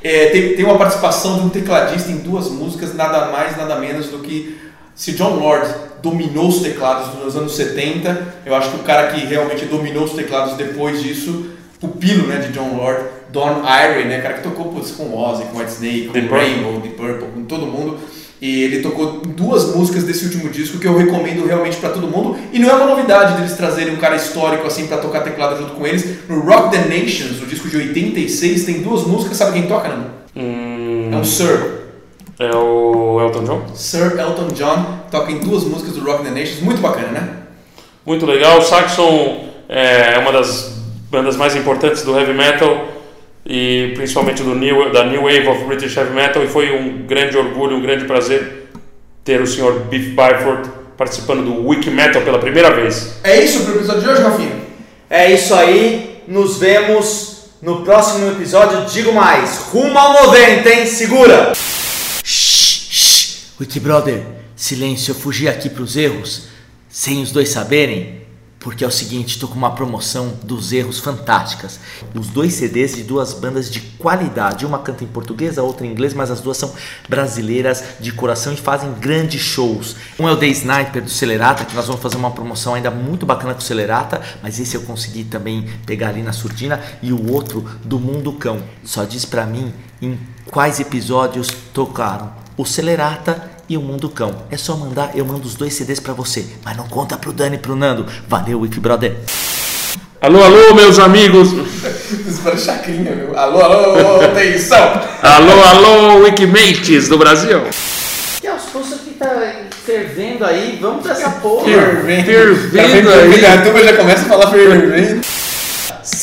é, tem, tem uma participação de um tecladista em duas músicas, nada mais, nada menos do que se John Lord dominou os teclados nos anos 70, eu acho que o cara que realmente dominou os teclados depois disso, pupilo né, de John Lord, Don Irie, né, cara que tocou putz, com Ozzy, com White Snake, com Purple. Rainbow, Deep Purple, com todo mundo. E ele tocou duas músicas desse último disco que eu recomendo realmente pra todo mundo. E não é uma novidade deles trazerem um cara histórico assim pra tocar teclado junto com eles. No Rock the Nations, o disco de 86, tem duas músicas, sabe quem toca, Nando? Hum, É o Sir. é o Elton John? Sir Elton John toca em duas músicas do Rock the Nations, muito bacana, né? Muito legal. O Saxon é uma das bandas mais importantes do heavy metal e principalmente do new, da New Wave of British Heavy Metal e foi um grande orgulho, um grande prazer ter o Sr. Biff Byford participando do Wiki Metal pela primeira vez. É isso pro episódio de hoje, Rafinha? É isso aí, nos vemos no próximo episódio. Digo mais, rumo ao 90, hein? Segura! Shh, shh. Wiki Brother, silêncio, eu fugi aqui pros erros, sem os dois saberem. Porque é o seguinte, tô com uma promoção dos erros fantásticas. Os dois CDs de duas bandas de qualidade. Uma canta em português, a outra em inglês, mas as duas são brasileiras de coração e fazem grandes shows. Um é o The Sniper do Celerata, que nós vamos fazer uma promoção ainda muito bacana com o Celerata, mas esse eu consegui também pegar ali na surdina. E o outro do Mundo Cão. Só diz pra mim em quais episódios tocaram o Celerata e o Mundo Cão. É só mandar, eu mando os dois CDs pra você. Mas não conta pro Dani e pro Nando. Valeu, Wiki Brother. Alô, alô, meus amigos! [LAUGHS] Isso parece chacrinha, meu. Alô, alô, atenção! Alô, alô, Wikimates do Brasil! Que as forças que tá fervendo aí, vamos pra essa porra. Fervendo. Fervendo vem- aí. A turma já começa a falar fervendo.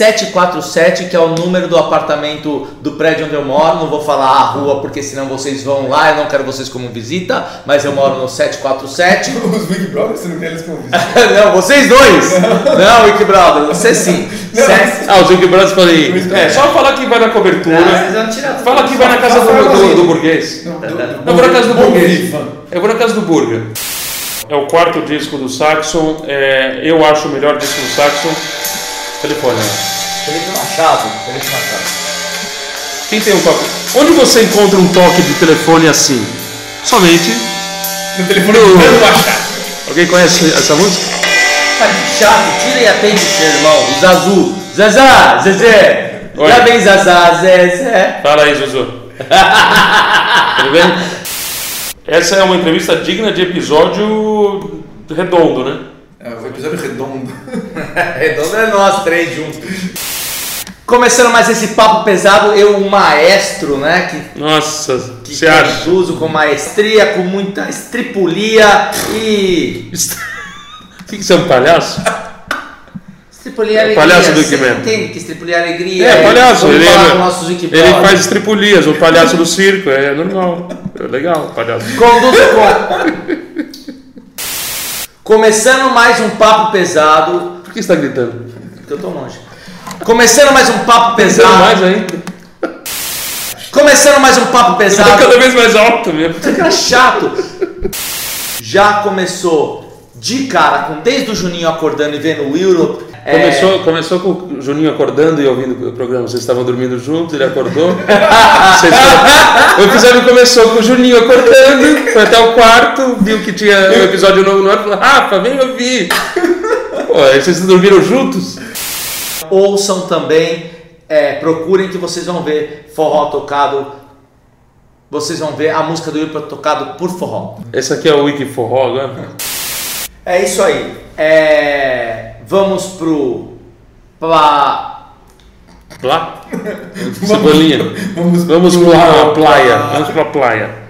747, que é o número do apartamento do prédio onde eu moro. Não vou falar a rua porque senão vocês vão lá. Eu não quero vocês como visita, mas eu moro no 747. [LAUGHS] Os Big Brothers, você não quer eles como visita? [LAUGHS] não, vocês dois! Não, Wiki Brother, você sim. Sete- Ah, os Wiki Brothers falei. É, só falar que vai na cobertura. Não. Fala que vai na casa do, do, do burguês. Não, do- do- Eu vou na casa do burguês. Eu vou na casa do Burger. É o quarto disco do Saxon. É, eu acho o melhor disco do Saxon. Telefone. né? Felipe Machado. Felipe Machado. Quem tem um toque? Onde você encontra um toque de telefone assim? Somente. No telefone do Machado. Alguém conhece essa música? Tá de chato, tira e atende seu irmão. O Zazu. Zazá, Zezé. Oi. Já vem Zazá, Zezé. Fala aí, Zuzu. [LAUGHS] Tudo bem? Essa é uma entrevista digna de episódio redondo, né? É um episódio redondo. [LAUGHS] Redondo é nós três juntos. Começando mais esse papo pesado, eu, o maestro, né? Que, Nossa, que você acha? conduzo com maestria, com muita estripulia e. [LAUGHS] O que, que você é um palhaço? Estripulia É o alegria. palhaço do Você Wikimeta. entende que estripulia alegria? É, palhaço. Vamos Ele, falar com nossos ele Wikibrothers. faz estripulias, o palhaço do circo, é normal. É legal, palhaço. Conduzo com. Começando mais um papo pesado. Por que você tá gritando? Porque eu tô longe. Começando mais um papo Pensando pesado. mais ainda. Começando mais um papo Tá pesado. cada vez mais alto mesmo. Fica chato. Já começou de cara com desde o Juninho acordando e vendo o Europe. É, Começou, começou com o Juninho acordando e ouvindo o programa. Vocês estavam dormindo juntos, ele acordou. [LAUGHS] Vocês o episódio começou com o Juninho acordando, foi até o quarto, viu que tinha um episódio novo no ar e falou: Rafa, vem ouvir. Pô, aí vocês dormiram juntos? ouçam também, é, procurem que vocês vão ver forró tocado. Vocês vão ver a música do Europe tocado por forró. Esse aqui é o Wiki Forró agora? É isso aí. É, [LAUGHS] vamos pro. Pra, Lá? Cebolinha. Vamos, Vamos pra praia. Vamos pra praia.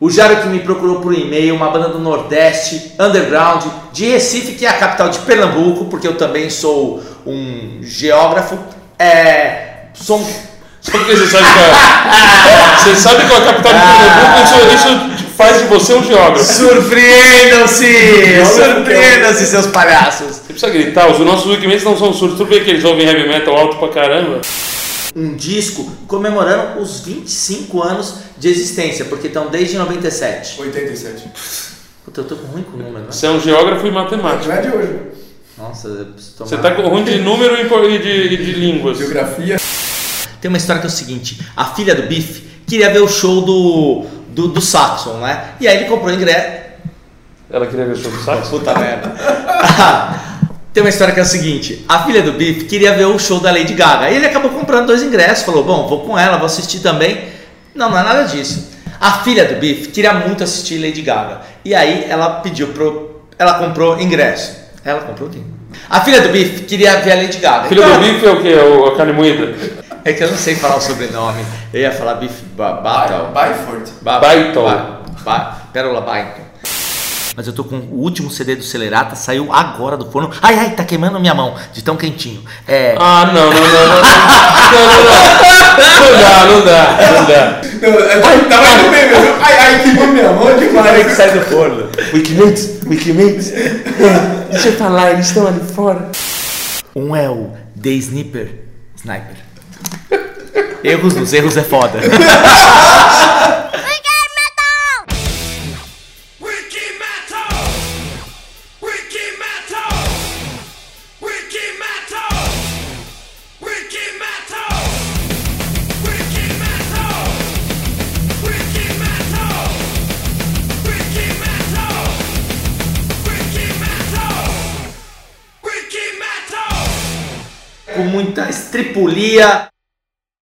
O Jário que me procurou por e-mail, uma banda do Nordeste, underground, de Recife, que é a capital de Pernambuco, porque eu também sou um geógrafo. É, sou um Só porque você sabe qual é. Você sabe qual é a capital de Pernambuco, isso, isso faz de você um geógrafo. Surpreendam-se! Surpreendam-se, seus palhaços! Você precisa gritar, os nossos Wikimentes não são surdos, tudo bem que eles ouvem heavy metal alto pra caramba. Um disco comemorando os 25 anos de existência, porque estão desde 97. 87. Puta, eu tô com ruim com número, né? Você é um geógrafo e matemático. Não é de hoje. Nossa, eu preciso tomar... Você tá com ruim de [LAUGHS] número e de, e de línguas. Geografia. Tem uma história que é o seguinte: a filha do Biff queria ver o show do, do, do Saxon, né? E aí ele comprou ingresso. Ela queria ver o show do sax? Puta merda. [LAUGHS] Tem uma história que é o seguinte: a filha do Biff queria ver o show da Lady Gaga. E ele acabou comprando dois ingressos. Falou: Bom, vou com ela, vou assistir também. Não, não é nada disso. A filha do Biff queria muito assistir Lady Gaga. E aí ela pediu pro. Ela comprou ingresso. Ela comprou quem? A filha do Biff queria ver a Lady Gaga. Filho Então- do bife é o quê? O, a carne moída? É que eu não sei falar o sobrenome. Eu ia falar Biff ba Battle. Byford. Ba Pérola Baiton. Mas eu tô com o último CD do Celerata, saiu agora do forno. Ai, ai, tá queimando minha mão, de tão quentinho. É. Ah, não, não, não, não. Não, não, não. Não dá, não dá, não dá. Não, eu tava indo bem mesmo. Ai, ai, que bom minha mão que demais. sai do forno. Wikimates, Wikimates. Deixa eu falar, eles estão ali fora. Um é o The Sniper. Sniper. Erros dos erros é foda. com muita tripulia.